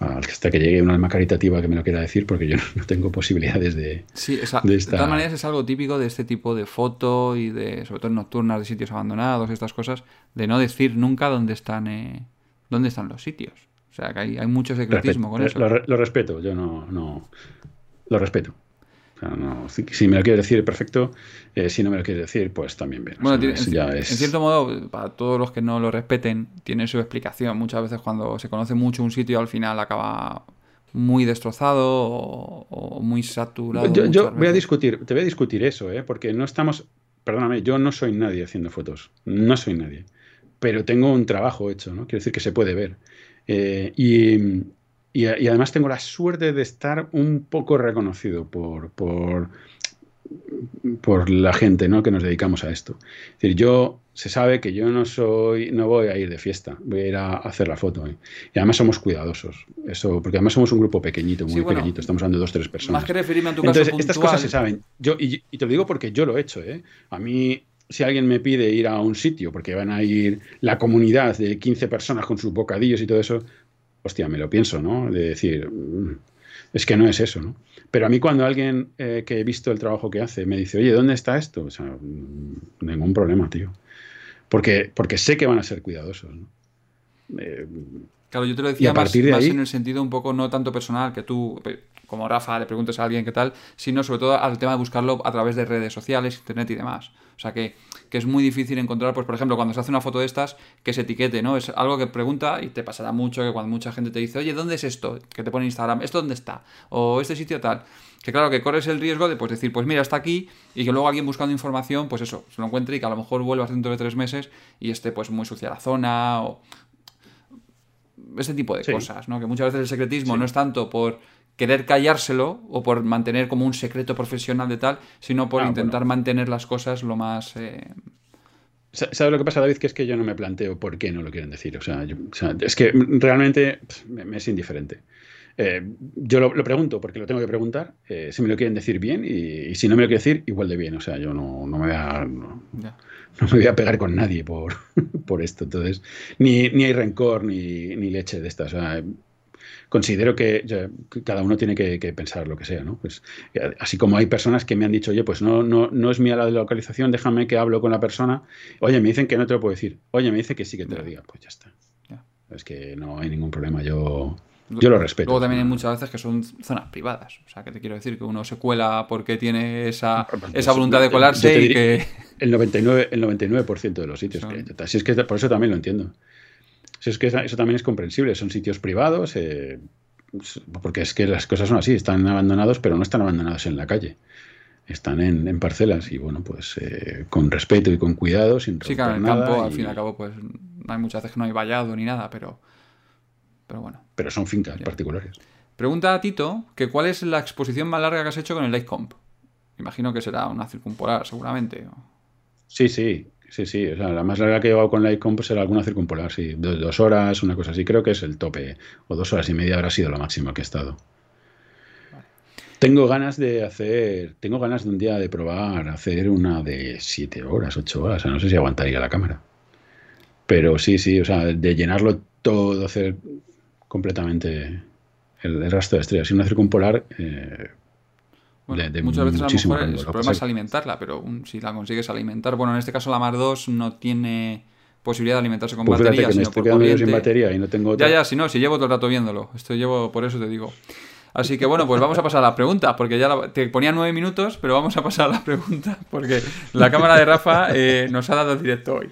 Hasta que llegue una alma caritativa que me lo quiera decir, porque yo no tengo posibilidades de. Sí, de, todas maneras es algo típico de este tipo de foto y de, sobre todo nocturnas de sitios abandonados, estas cosas, de no decir nunca dónde están, eh, dónde están los sitios. O sea, que hay, hay mucho secretismo con eso. Lo, respeto, yo no, no. Lo respeto si, me lo quieres decir, perfecto. Eh, si no me lo quieres decir, pues también bien. Bueno, en, cierto modo, para todos los que no lo respeten, tiene su explicación. Muchas veces cuando se conoce mucho un sitio, al final acaba muy destrozado o, muy saturado. Yo, voy a discutir, te voy a discutir eso, ¿eh? porque no estamos, perdóname, yo no soy nadie haciendo fotos, no soy nadie, pero tengo un trabajo hecho, ¿no? Quiero decir que se puede ver. Eh, y, y, además tengo la suerte de estar un poco reconocido por, por, por la gente ¿no? que nos dedicamos a esto. Es decir, yo se sabe que yo no soy, no voy a ir de fiesta, voy a ir a hacer la foto. ¿eh? Y además somos cuidadosos, eso, porque además somos un grupo pequeñito, muy pequeñito, estamos hablando de dos, tres personas. Más que referirme a tu Entonces, estas cosas se saben. Yo, y, te lo digo porque yo lo he hecho. ¿eh? A mí, si alguien me pide ir a un sitio, porque van a ir la comunidad de 15 personas con sus bocadillos y todo eso, hostia, me lo pienso, ¿no? De decir, mm, es que no es eso, ¿no? Pero a mí cuando alguien eh, que he visto el trabajo que hace me dice, oye, ¿dónde está esto? O sea, mm, ningún problema, tío. Porque, porque sé que van a ser cuidadosos, ¿no? Eh, claro, yo te lo decía más, en el sentido un poco no tanto personal, que tú, como Rafa, le preguntes a alguien qué tal, sino sobre todo al tema de buscarlo a través de redes sociales, internet y demás. O sea que, es muy difícil encontrar, pues por ejemplo, cuando se hace una foto de estas, que se etiquete, ¿no? Es algo que pregunta y te pasará mucho que cuando mucha gente te dice, oye, ¿dónde es esto? Que te pone Instagram, ¿esto dónde está? O este sitio tal. Que claro, que corres el riesgo de pues decir, pues mira, está aquí, y que luego alguien buscando información, pues eso, se lo encuentre y que a lo mejor vuelvas dentro de tres meses y esté pues muy sucia la zona o ese tipo de cosas, ¿no? Que muchas veces el secretismo no es tanto por querer callárselo o por mantener como un secreto profesional de tal, sino por ah, intentar mantener las cosas lo más... Eh... ¿Sabes lo que pasa, David? Que es que yo no me planteo por qué no lo quieren decir. O sea, es que realmente me, es indiferente. Eh, yo lo, pregunto porque lo tengo que preguntar. Eh, si me lo quieren decir bien y, si no me lo quieren decir, igual de bien. O sea, yo no, me voy a... No, me voy a pegar con nadie por, por esto. Entonces, ni, ni hay rencor ni, ni leche de estas. O sea, considero que, cada uno tiene que, pensar lo que sea, ¿no? Pues, eh, así como hay personas que me han dicho, oye, pues no, no, no es mía la de localización, déjame que hablo con la persona. Oye, me dicen que no te lo puedo decir. Oye, me dice que sí que te lo diga. Pues ya está. Es que no hay ningún problema. Yo, yo lo respeto. Luego también hay muchas veces que son zonas privadas. O sea, que te quiero decir que uno se cuela porque tiene esa, esa voluntad de colarse y que... El 99%, el 99 de los sitios. Que, es que por eso también lo entiendo. Es que eso también es comprensible, son sitios privados, eh, porque es que las cosas son así, están abandonados, pero no están abandonados en la calle. Están en, parcelas y bueno, pues eh, con respeto y con cuidado, sin Sí, claro, en el campo, al fin y al cabo, pues hay muchas veces que no hay vallado ni nada, pero, pero bueno. Pero son fincas particulares. Pregunta a Tito que cuál es la exposición más larga que has hecho con el Lightcomp. Imagino que será una circumpolar, seguramente. Sí, sí. Sí, sí, o sea, la más larga que he llevado con la pues será alguna circumpolar, sí, dos, horas, una cosa así, creo que es el tope, o dos horas y media habrá sido lo máximo que he estado. Tengo ganas de hacer, tengo ganas de un día de probar hacer una de siete horas, ocho horas, o sea, no sé si aguantaría la cámara. Pero sí, sí, o sea, de llenarlo todo, hacer completamente el, rastro de estrellas. Y una circumpolar, eh, muchas veces a lo mejor el problema es alimentarla, pero si la consigues alimentar, bueno, en este caso la Mar 2 no tiene posibilidad de alimentarse con Pues batería, que me sino estoy por quedando yo sin batería y no tengo Ya, otra. ya, si no, si llevo todo el rato viéndolo. Esto llevo, por eso te digo. Así que bueno, pues vamos a pasar a la pregunta, porque ya la- te ponía nueve minutos, pero vamos a pasar a la pregunta, porque la cámara de Rafa eh, nos ha dado directo hoy.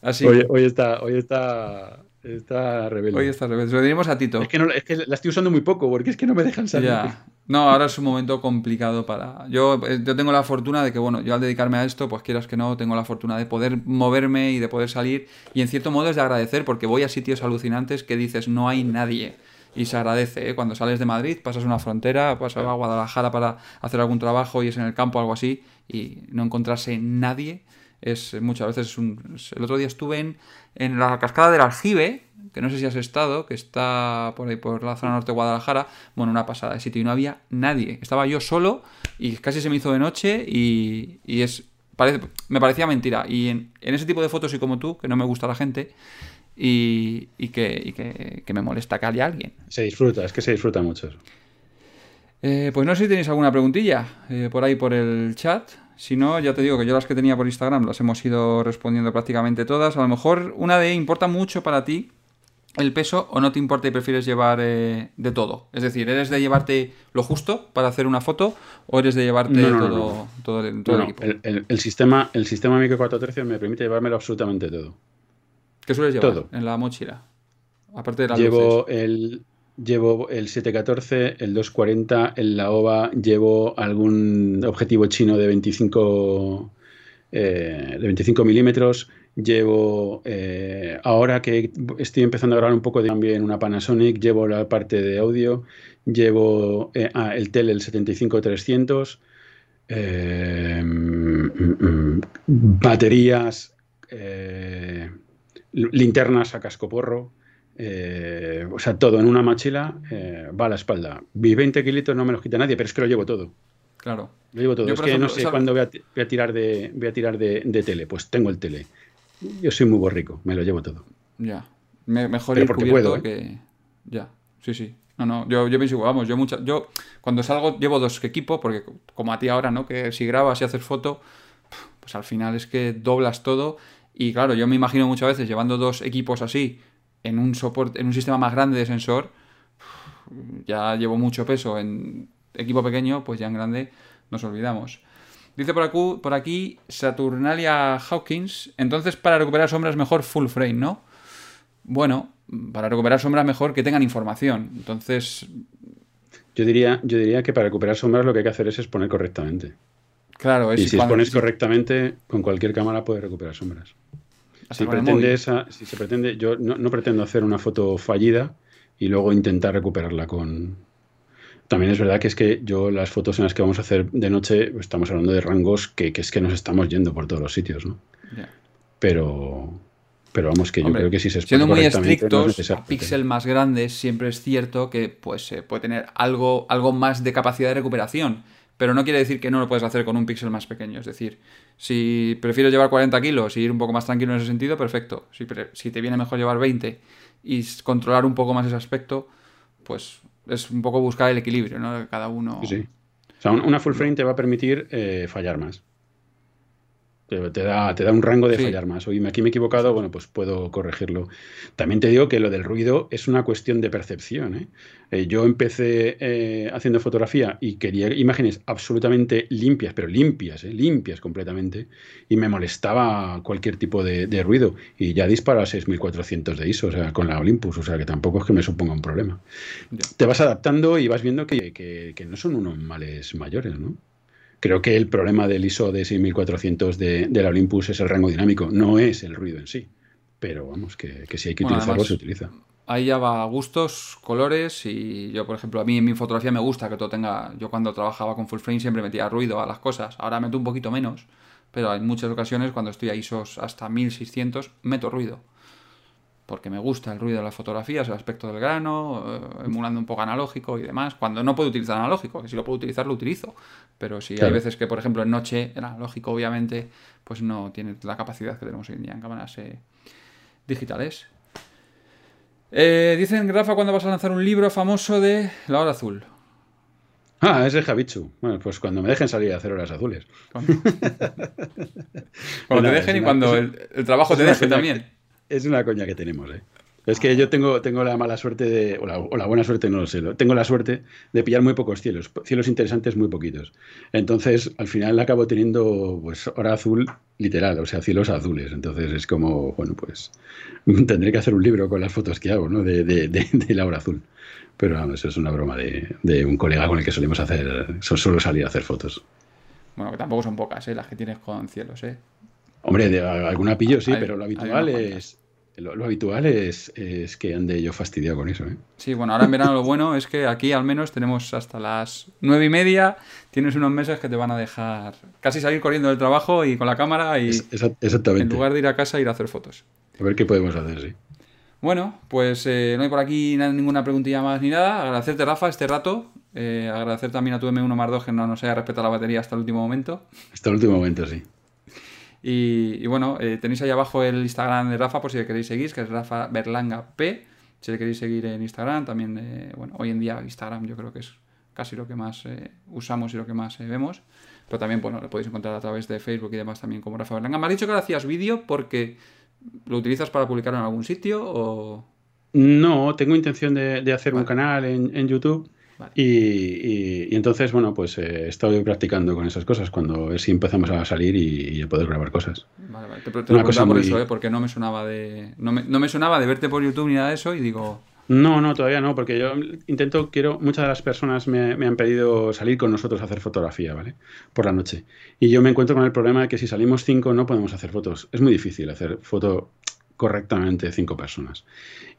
Así Hoy, hoy está, hoy está, está rebelde. hoy está revés. Lo diremos a Tito. Es que, no, es que la estoy usando muy poco, porque es que no me dejan salir. Ya. No, ahora es un momento complicado para. Yo, eh, yo tengo la fortuna de que, bueno, yo al dedicarme a esto, pues quieras que no, tengo la fortuna de poder moverme y de poder salir. Y en cierto modo es de agradecer, porque voy a sitios alucinantes que dices no hay nadie. Y se agradece, ¿eh? Cuando sales de Madrid, pasas una frontera, pasas a Guadalajara para hacer algún trabajo y es en el campo o algo así, y no encontrarse nadie es muchas veces es un... El otro día estuve en, en la cascada del Aljibe, que no sé si has estado, que está por ahí por la zona norte de Guadalajara, bueno, una pasada de sitio y no había nadie. Estaba yo solo y casi se me hizo de noche y, y es... Parece, me parecía mentira. Y en, en ese tipo de fotos y como tú, que no me gusta la gente y, y que, y que, que me molesta que haya alguien. Se disfruta, es que se disfruta mucho. Eh, pues no sé si tenéis alguna preguntilla eh, por ahí por el chat. Si no, ya te digo que yo las que tenía por Instagram las hemos ido respondiendo prácticamente todas. A lo mejor una de importa mucho para ti el peso o no te importa y prefieres llevar eh, de todo. Es decir, ¿eres de llevarte lo justo para hacer una foto o eres de llevarte No, no, no, todo, no. todo el, todo el equipo? el, el- el sistema, el sistema Micro 413 me permite llevármelo absolutamente todo. ¿Qué sueles llevar todo. en la mochila? Aparte de las Llevo luces. el, llevo el 714, el 240, el Laowa, llevo algún objetivo chino de 25, eh, de 25 milímetros. Llevo, eh, ahora que estoy empezando a grabar un poco de también una Panasonic, llevo la parte de audio, llevo eh, ah, el Tele, el 75300, eh, mm, mm, baterías, eh, linternas a cascoporro, eh, o sea, todo en una mochila eh, va a la espalda. Mis 20 kilitos no me los quita nadie, pero es que lo llevo todo. Claro. Lo llevo todo. Yo, es que ejemplo, no sé cuándo voy a, ti- voy a tirar, de, voy a tirar de, de tele. Pues tengo el tele. Yo soy muy borrico, me lo llevo todo. Ya. Me- mejor Pero ir porque cubierto puedo, ¿eh? que. Ya. Sí, sí. No, no. Yo, yo pienso vamos. Yo mucha, yo cuando salgo llevo dos equipos, porque como a ti ahora, ¿no? Que si grabas y haces foto, pues al final es que doblas todo. Y claro, yo me imagino muchas veces llevando dos equipos así en un soporte, en un sistema más grande de sensor, ya llevo mucho peso en equipo pequeño, pues ya en grande nos olvidamos. Dice por aquí, por aquí Saturnalia Hawkins, entonces para recuperar sombras mejor full frame, ¿no? Bueno, para recuperar sombras mejor que tengan información. Entonces, Yo diría, yo diría que para recuperar sombras lo que hay que hacer es exponer correctamente. claro, es y si expones correctamente, con cualquier cámara puedes recuperar sombras. Si, pretende esa- se pretende, yo no, no pretendo hacer una foto fallida y luego intentar recuperarla con. También es verdad que es que yo las fotos en las que vamos a hacer de noche estamos hablando de rangos que, que es que nos estamos yendo por todos los sitios, ¿no? Ya. Pero, pero vamos que yo creo que si se Siendo muy no estrictos, a píxel más grandes siempre es cierto que pues se puede tener algo, algo más de capacidad de recuperación. Pero no quiere decir que no lo puedes hacer con un píxel más pequeño. Es decir, si prefieres llevar 40 kilos y ir un poco más tranquilo en ese sentido, perfecto. Si, si te viene mejor llevar 20 y controlar un poco más ese aspecto, pues es un poco buscar el equilibrio, ¿no? Cada uno. Sí. O sea, un- una full frame te va a permitir eh, fallar más. Te, da, te da un rango de Sí. fallar más. Oye, aquí me he equivocado, bueno, pues puedo corregirlo. También te digo que lo del ruido es una cuestión de percepción. ¿eh? Eh, yo empecé eh, haciendo fotografía y quería imágenes absolutamente limpias, pero limpias, ¿eh? limpias completamente, y me molestaba cualquier tipo de, de ruido. Y ya disparo a 6400 de ISO, o sea, con la Olympus, o sea, que tampoco es que me suponga un problema te vas adaptando y vas viendo que, que- que no son unos males mayores, ¿no? Creo que el problema del ISO de 6400 de, de la Olympus es el rango dinámico, no es el ruido en sí. Pero vamos, que, que si hay que Bueno, utilizarlo, además- se utiliza. Ahí ya va gustos, colores y yo, por ejemplo, a mí en mi fotografía me gusta que todo tenga... Yo cuando trabajaba con full frame siempre metía ruido a las cosas. Ahora meto un poquito menos, pero hay muchas ocasiones cuando estoy a ISOs hasta 1600 meto ruido. Porque me gusta el ruido de las fotografías, el aspecto del grano, eh, emulando un poco analógico y demás. Cuando no puedo utilizar analógico, que si lo puedo utilizar lo utilizo. Pero si hay veces que, por ejemplo, en noche el analógico obviamente pues no tiene la capacidad que tenemos hoy en día en cámaras eh, digitales. Eh, dicen, Rafa, ¿cuándo vas a lanzar un libro famoso de La Hora Azul? Ah, ese es Javichu. Bueno, pues cuando me dejen salir a hacer horas azules. Cuando, cuando te dejen y cuando el, trabajo te deje también. Es una coña que tenemos, ¿eh? Es que yo tengo, tengo la mala suerte de, o la, buena suerte, no lo sé, tengo la suerte de pillar muy pocos cielos, cielos interesantes muy poquitos. Entonces, al final acabo teniendo pues hora azul literal, o sea, cielos azules. Entonces es como, bueno, pues tendré que hacer un libro con las fotos que hago, ¿no? De, de, la hora azul. Pero vamos, eso es una broma de, un colega con el que solemos hacer, solo salir a hacer fotos. Bueno, que tampoco son pocas, ¿eh? Las que tienes con cielos, ¿eh? Hombre, de alguna pillo sí, pero lo habitual es lo, habitual es, que ande yo fastidiado con eso. ¿eh? Sí, bueno, ahora en verano lo bueno es que aquí al menos tenemos hasta las nueve y media, tienes unos meses que te van a dejar casi salir corriendo del trabajo y con la cámara y exactamente. en lugar de ir a casa ir a hacer fotos. A ver qué podemos hacer, sí. Bueno, pues eh, no hay por aquí ninguna preguntilla más ni nada. Agradecerte, Rafa, este rato. Eh, agradecer también a tu M1 más 2 que no nos haya respetado la batería hasta el último momento. Hasta el último momento, sí. Y, bueno, eh, tenéis ahí abajo el Instagram de Rafa por si le queréis seguir, que es Rafa Berlanga P. Si le queréis seguir en Instagram, también, eh, bueno, hoy en día Instagram yo creo que es casi lo que más eh, usamos y lo que más vemos. Pero también, bueno, lo podéis encontrar a través de Facebook y demás también como Rafa Berlanga. Me has dicho que ahora hacías vídeo porque lo utilizas para publicarlo en algún sitio o... No, tengo intención de, hacer un canal en, en YouTube y, entonces, bueno, pues eh, he estado practicando con esas cosas cuando si empezamos a salir y, a poder grabar cosas. Vale, vale. Te, te lo cosa por eso, ¿eh? porque no me sonaba de no me, no me sonaba de verte por YouTube ni nada de eso y digo... No, no, todavía no, porque yo intento, quiero, muchas de las personas me, me, han pedido salir con nosotros a hacer fotografía, ¿vale? Por la noche. Y yo me encuentro con el problema de que si salimos cinco no podemos hacer fotos. Es muy difícil hacer foto correctamente cinco personas.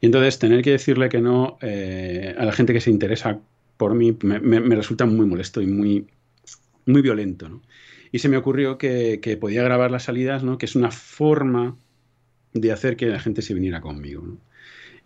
Y entonces tener que decirle que no eh, a la gente que se interesa por mí me, resulta muy molesto y muy, muy violento. ¿no? Y se me ocurrió que, podía grabar las salidas, ¿no? que es una forma de hacer que la gente se viniera conmigo.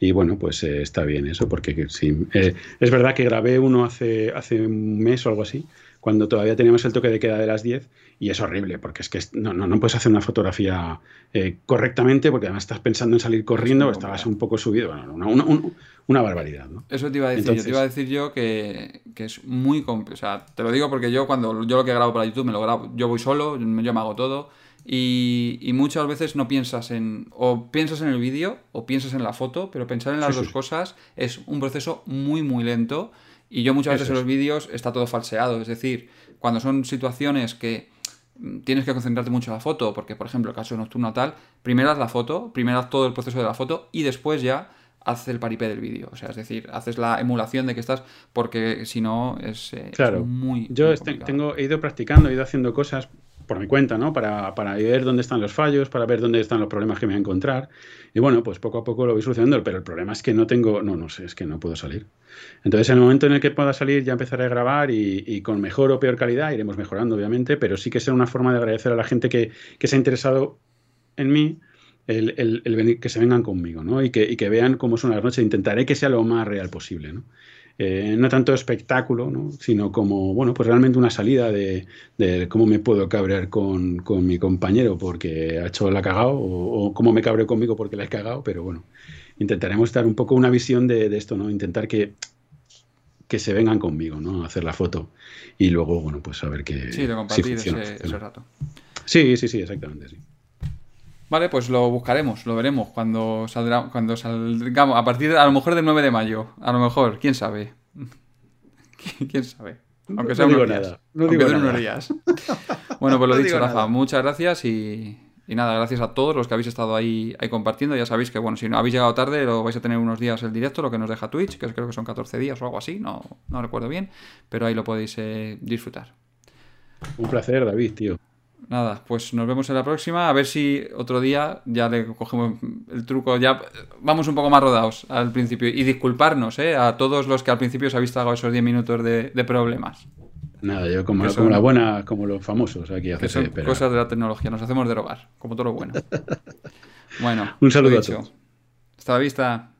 Y bueno, pues eh, está bien eso, porque sí, eh, es verdad que grabé uno hace, hace un mes o algo así, cuando todavía teníamos el toque de queda de las 10 y es horrible porque es que no, no, no puedes hacer una fotografía eh, correctamente porque además estás pensando en salir corriendo estabas un poco subido. una, una, una, barbaridad. ¿no? Eso te iba a decir. Yo te iba a decir yo que, que es muy complicado. O sea, te lo digo porque yo cuando yo lo que grabo para YouTube me lo grabo, yo voy solo, yo me hago todo. Y, y, muchas veces no piensas en. O piensas en el vídeo o piensas en la foto, pero pensar en las dos cosas es un proceso muy, muy lento. Y yo muchas veces en los vídeos está todo falseado. Es decir, cuando son situaciones que mm, tienes que concentrarte mucho en la foto, porque por ejemplo el caso nocturno tal, primero haz la foto, primero haz todo el proceso de la foto y después ya haz el paripé del vídeo. O sea, es decir, haces la emulación de que estás, porque si no es, eh, claro. muy. Yo tengo, he ido practicando, he ido haciendo cosas por mi cuenta, ¿no? Para, para, ver dónde están los fallos, para ver dónde están los problemas que me voy a encontrar. Y bueno, pues poco a poco lo voy solucionando, pero el problema es que no tengo, no, no sé, es que no puedo salir. Entonces, en el momento en el que pueda salir, ya empezaré a grabar y, con mejor o peor calidad iremos mejorando, obviamente, pero sí que sea una forma de agradecer a la gente que, que se ha interesado en mí. El, el, que se vengan conmigo, ¿no? Y que, y que vean cómo son las noches. Intentaré que sea lo más real posible, ¿no? Eh, no tanto espectáculo, ¿no? sino como, bueno, pues realmente una salida de, cómo me puedo cabrear con, mi compañero porque ha hecho la cagado o, cómo me cabreo conmigo porque la he cagado, pero bueno, intentaremos dar un poco una visión de, esto, ¿no? Intentar que, que se vengan conmigo, ¿no? A hacer la foto y luego, bueno, pues a ver qué... Sí, de compartir ese, ese rato. Sí, sí, sí, exactamente, sí. Vale, pues lo buscaremos, lo veremos cuando saldrá, cuando salgamos, a partir a lo mejor del 9 de mayo, a lo mejor, quién sabe. ¿Quién sabe? Aunque sea unos días. No digo unos días. Bueno, pues lo dicho, Rafa, muchas gracias y, nada, gracias a todos los que habéis estado ahí, ahí compartiendo. Ya sabéis que, bueno, si no habéis llegado tarde, lo vais a tener unos días el directo, lo que nos deja Twitch, que creo que son 14 días o algo así, no, no recuerdo bien, pero ahí lo podéis eh, disfrutar. Un placer, David, tío. Nada, pues nos vemos en la próxima. A ver si otro día ya le cogemos el truco. Ya vamos un poco más rodados al principio. Y disculparnos ¿eh? a todos los que al principio os habéis tragado esos 10 minutos de, problemas. Nada, yo como, como la buena, como los famosos aquí que son cosas de la tecnología, nos hacemos derogar, como todo lo bueno. Bueno, un saludo a todos. Hasta la vista.